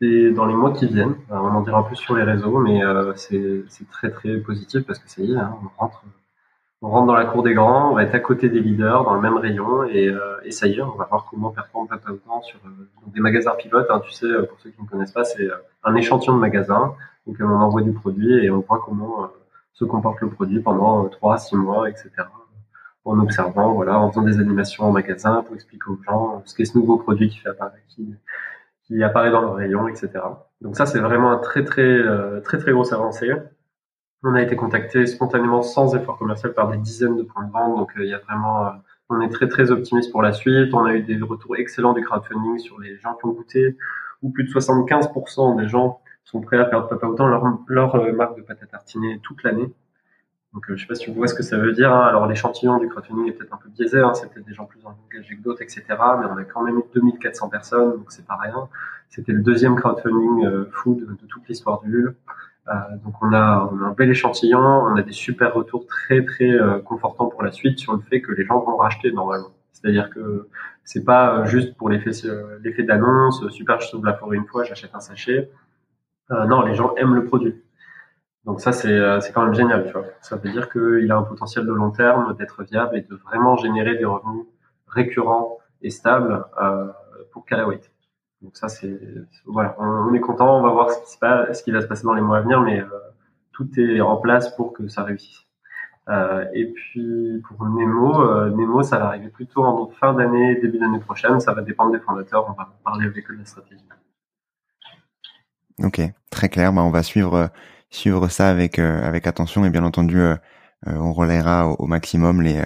B: dans les mois qui viennent. Euh, on en dira plus sur les réseaux, mais euh, c'est très très positif parce que ça y est, hein, on rentre on rentre dans la cour des grands, on va être à côté des leaders dans le même rayon et, euh, et ça y est, on va voir comment performe Papa Autant sur des magasins pilotes. Hein, tu sais, pour ceux qui ne connaissent pas, c'est un échantillon de magasins auquel on envoie du produit et on voit comment se comporte le produit pendant 3 6 mois, etc. En observant, voilà, en faisant des animations en magasin pour expliquer aux gens ce qu'est ce nouveau produit qui fait apparaître, qui, qui apparaît dans le rayon, etc. Donc ça, c'est vraiment un très très euh, très très grosse avancée. On a été contacté spontanément sans effort commercial par des dizaines de points de vente, donc euh, il y a vraiment, euh, on est très très optimiste pour la suite. On a eu des retours excellents du crowdfunding sur les gens qui ont goûté, où plus de 75% des gens sont prêts à faire de papa autant leur, leur marque de pâte à tartiner toute l'année. Donc, euh, je sais pas si vous voyez ce que ça veut dire. Hein. Alors, l'échantillon du crowdfunding est peut-être un peu biaisé. Hein. C'est peut-être des gens plus engagés que d'autres, etc. Mais on a quand même eu 2400 personnes, donc c'est pas rien. C'était le deuxième crowdfunding euh, food de toute l'histoire du LUL. Euh, donc, on a, un bel échantillon. On a des super retours très, très euh, confortants pour la suite sur le fait que les gens vont racheter normalement. C'est-à-dire que c'est pas juste pour l'effet, l'effet d'annonce. Super, je sauve la forêt une fois, j'achète un sachet. non, les gens aiment le produit. Donc ça, c'est euh, quand même génial. Tu vois. Ça veut dire qu'il a un potentiel de long terme, d'être viable et de vraiment générer des revenus récurrents et stable pour weight. Donc ça c'est voilà, on, est content, on va voir ce qui, se passe, ce qui va se passer dans les mois à venir, mais tout est en place pour que ça réussisse. Euh, et puis pour Nemo, euh, Nemo, ça va arriver plutôt en fin d'année, début d'année prochaine. Ça va dépendre des fondateurs. On va parler avec eux de la stratégie.
A: Ok, très clair. Bah, on va suivre suivre ça avec euh, avec attention et bien entendu, euh, on relaiera au, maximum les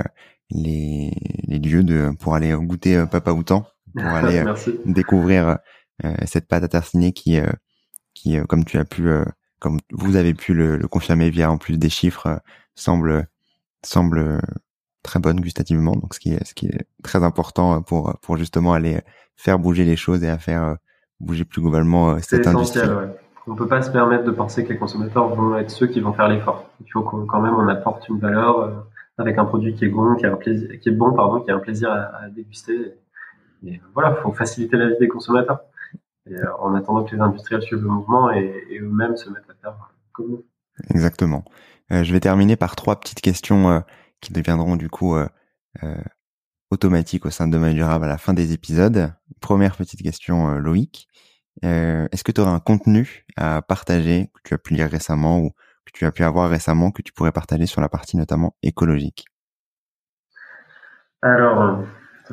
A: les, les lieux de pour aller goûter Papa Outan, pour aller [laughs] découvrir cette pâte à tartiner qui qui comme tu as pu comme vous avez pu le, le confirmer via en plus des chiffres semble semble très bonne gustativement, donc ce qui est ce qui est très important pour pour justement aller faire bouger les choses et à faire euh, bouger plus globalement euh, cette industrie. Ouais.
B: On peut pas se permettre de penser que les consommateurs vont être ceux qui vont faire l'effort. Il faut quand même on apporte une valeur euh, avec un produit qui est bon, qui a un plaisir, qui est bon pardon, qui a un plaisir à, déguster. Et voilà, faut faciliter la vie des consommateurs. Et en attendant que les industriels suivent le mouvement et, et eux-mêmes se mettent à faire comme nous.
A: Exactement. Euh, je vais terminer par trois petites questions euh, qui deviendront du coup euh, automatiques au sein de Domaine Durable à la fin des épisodes. Première petite question, Loïc. Est-ce que tu auras un contenu à partager que tu as pu lire récemment ou que tu as pu avoir récemment que tu pourrais partager sur la partie notamment écologique?
B: Alors,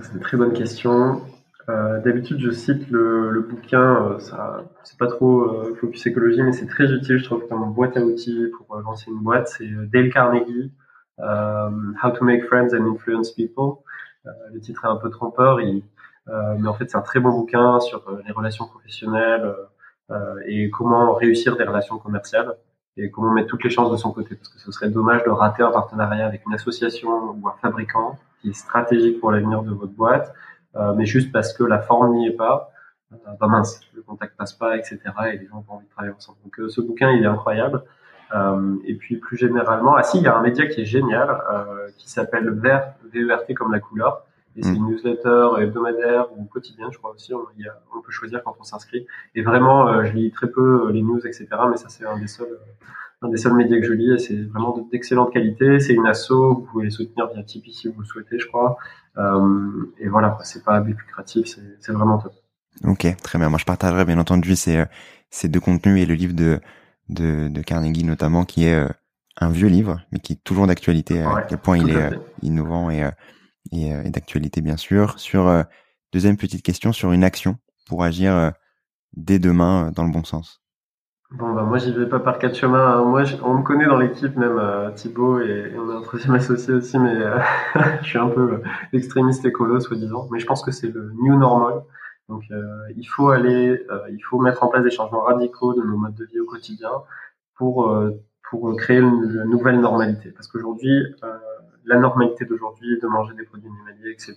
B: c'est une très bonne question. Euh, d'habitude, je cite le, le bouquin, euh, ça, c'est pas trop euh, focus écologie, mais c'est très utile, je trouve, comme boîte à outils pour lancer une boîte. C'est Dale Carnegie, How to Make Friends and Influence People. le titre est un peu trompeur, mais en fait, c'est un très bon bouquin sur les relations professionnelles et comment réussir des relations commerciales et comment mettre toutes les chances de son côté, parce que ce serait dommage de rater un partenariat avec une association ou un fabricant qui est stratégique pour l'avenir de votre boîte euh, mais juste parce que la forme n'y est pas, euh, bah mince, le contact passe pas, etc. Et les gens ont pas envie de travailler ensemble. Donc euh, ce bouquin, il est incroyable. Euh, et puis plus généralement, ah si, il y a un média qui est génial, euh, qui s'appelle Vert, VERT comme la couleur. Et c'est une mm. newsletter hebdomadaire ou quotidienne, je crois aussi. On, y a, on peut choisir quand on s'inscrit. Et vraiment, je lis très peu les news, etc. Mais ça, c'est un des seuls, un des seuls médias que je lis. Et c'est vraiment d'excellente qualité. C'est une asso. Vous pouvez les soutenir via Tipeee si vous le souhaitez, je crois. Euh, et voilà, c'est pas but lucratif, c'est vraiment top.
A: Ok, très bien. Moi, je partagerai bien entendu ces, euh, ces deux contenus et le livre de, de, de Carnegie notamment, qui est euh, un vieux livre, mais qui est toujours d'actualité, à quel point il est innovant et, et, et d'actualité, bien sûr. Sur deuxième petite question, sur une action pour agir dès demain dans le bon sens.
B: Bon, bah, moi, j'y vais pas par quatre chemins. Hein. Moi, on me connaît dans l'équipe, même euh, Thibaut, et, on a un troisième [laughs] associé aussi, mais euh, [laughs] je suis un peu euh, extrémiste écolo, soi-disant. Mais je pense que c'est le new normal. Donc, il faut aller, il faut mettre en place des changements radicaux de nos modes de vie au quotidien pour pour créer une, nouvelle normalité. Parce qu'aujourd'hui, la normalité d'aujourd'hui, de manger des produits animaliers, etc.,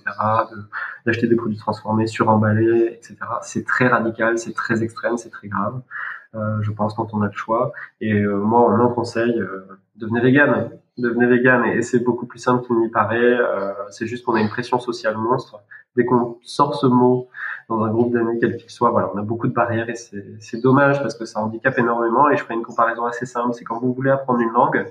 B: d'acheter des produits transformés, suremballés, etc., c'est très radical, c'est très extrême, c'est très grave. Euh, je pense, quand on a le choix. Et euh, moi, on un conseil, euh, devenez vegan. Devenez vegan et, c'est beaucoup plus simple qu'il n'y paraît. c'est juste qu'on a une pression sociale monstre. Dès qu'on sort ce mot dans un groupe d'amis, quel qu'il soit, voilà, on a beaucoup de barrières et c'est dommage parce que ça handicape énormément. Et je ferai une comparaison assez simple. C'est quand vous voulez apprendre une langue,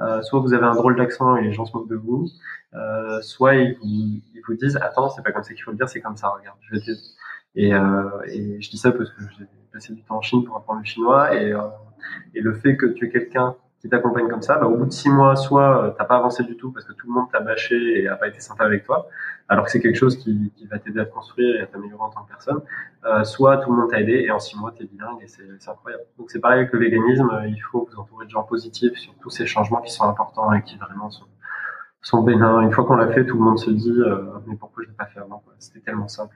B: euh, soit vous avez un drôle d'accent et les gens se moquent de vous, euh, soit ils vous, ils vous disent attends c'est pas comme ça qu'il faut le dire c'est comme ça regarde je vais te et, euh, et je dis ça parce que passé du temps en Chine pour apprendre le chinois et, euh, le fait que tu es quelqu'un qui t'accompagne comme ça, bah, au bout de six mois, soit euh, t'as pas avancé du tout parce que tout le monde t'a bâché et a pas été sympa avec toi, alors que c'est quelque chose qui, va t'aider à te construire et à t'améliorer en tant que personne, euh, soit tout le monde t'a aidé et en six mois t'es bilingue et c'est incroyable. Donc c'est pareil avec le véganisme, il faut vous entourer de gens positifs sur tous ces changements qui sont importants et qui vraiment sont, sont bénins. Une fois qu'on l'a fait, tout le monde se dit mais pourquoi je l'ai pas fait avant C'était tellement simple.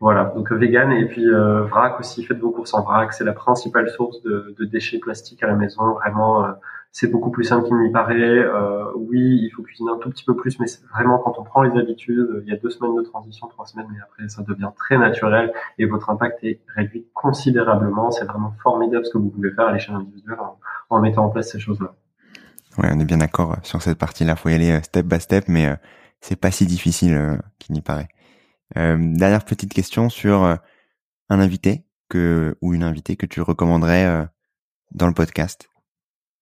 B: Voilà, donc euh, vegan et puis euh, vrac aussi, faites vos courses en vrac, c'est la principale source de, de, déchets plastiques à la maison. Vraiment, euh, c'est beaucoup plus simple qu'il n'y paraît. Euh, oui, il faut cuisiner un tout petit peu plus, mais vraiment quand on prend les habitudes, il y a deux semaines de transition, trois semaines, mais après ça devient très naturel et votre impact est réduit considérablement. C'est vraiment formidable ce que vous pouvez faire à l'échelle individuelle en, en, mettant en place ces choses-là.
A: Ouais, on est bien d'accord sur cette partie-là. Faut y aller step by step, mais c'est pas si difficile qu'il n'y paraît. Euh, dernière petite question sur euh, un invité que ou une invitée que tu recommanderais euh, dans le podcast.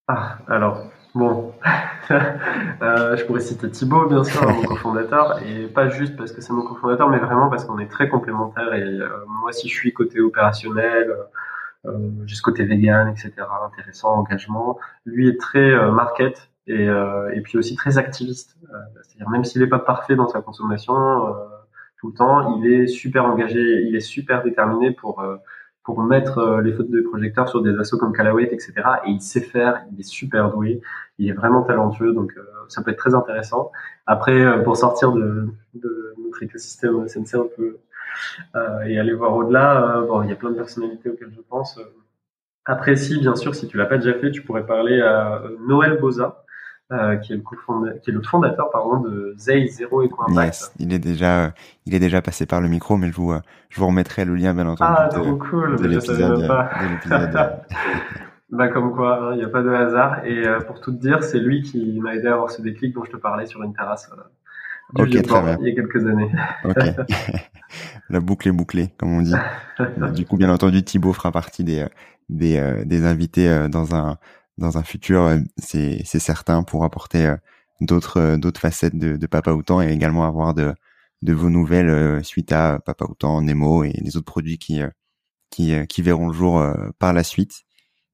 B: Ah, alors Bon, [laughs] euh, je pourrais citer Thibaut, bien sûr, mon [laughs] cofondateur, et pas juste parce que c'est mon cofondateur, mais vraiment parce qu'on est très complémentaires. Et euh, moi, si je suis côté opérationnel, euh, juste côté vegan, etc., intéressant, engagement, lui est très market et, et puis aussi très activiste. C'est-à-dire même s'il n'est pas parfait dans sa consommation tout le temps, il est super engagé, il est super déterminé pour pour mettre euh, les fautes de projecteurs sur des assos comme Calaway, etc. Et il sait faire, il est super doué, il est vraiment talentueux, donc euh, ça peut être très intéressant. Après, euh, pour sortir de, de notre écosystème SNC un peu et aller voir au-delà, bon, il y a plein de personnalités auxquelles je pense. Après, si, bien sûr, si tu l'as pas déjà fait, tu pourrais parler à Noël Boza, euh, qui est le qui est le fondateur pardon de Zay Zero Eco Impact.
A: il est déjà il est déjà passé par le micro, mais je vous je vous remettrai le lien bien entendu.
B: Ah trop cool, de l'épisode. [laughs] bah comme quoi, hein, il n'y a pas de hasard. Et euh, pour tout te dire, c'est lui qui m'a aidé à avoir ce déclic dont je te parlais sur une terrasse.
A: Euh, du très bien.
B: Il y a quelques années.
A: Ok. [laughs] [laughs] La boucle est bouclée, comme on dit. du coup, bien entendu, Thibaut fera partie des des, des invités dans un dans un futur, euh, c'est certain, pour apporter euh, d'autres euh, d'autres facettes de, de Papa Outan et également avoir de de vos nouvelles suite à Papa Outan, Nemo et les autres produits qui qui, qui verront le jour par la suite.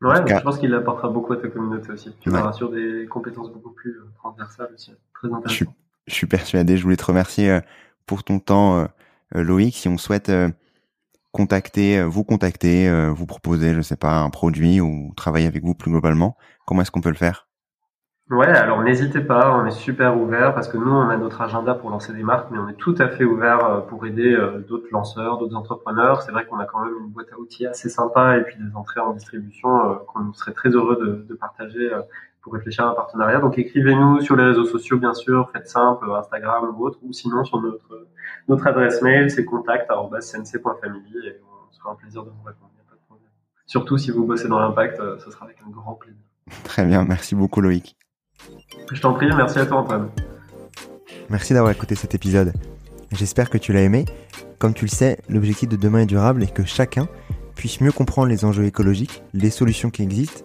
B: Ouais, je pense qu'il apportera beaucoup à ta communauté aussi. Tu ouais. sur des compétences beaucoup plus transversales aussi. Très intéressant.
A: Je suis, je suis persuadé. Je voulais te remercier pour ton temps, Loïc. Si on souhaite contacter, euh, vous contacter, euh, vous proposer, je sais pas, un produit ou travailler avec vous plus globalement, comment est-ce qu'on peut le faire?
B: Ouais, alors n'hésitez pas, on est super ouvert parce que nous, on a notre agenda pour lancer des marques, mais on est tout à fait ouvert euh, pour aider d'autres lanceurs, d'autres entrepreneurs. C'est vrai qu'on a quand même une boîte à outils assez sympa et puis des entrées en distribution qu'on serait très heureux de, de partager pour réfléchir à un partenariat. Donc écrivez-nous sur les réseaux sociaux, bien sûr, faites simple, Instagram ou autre, ou sinon sur notre notre adresse mail, c'est contact@cnc.family et on sera un plaisir de vous répondre. Pas de problème. Surtout si vous bossez dans l'impact, euh, ce sera avec un grand plaisir.
A: Très bien, merci beaucoup Loïc.
B: Je t'en prie, merci à toi Antoine.
A: Merci d'avoir écouté cet épisode. J'espère que tu l'as aimé. Comme tu le sais, l'objectif de demain est durable et que chacun puisse mieux comprendre les enjeux écologiques, les solutions qui existent,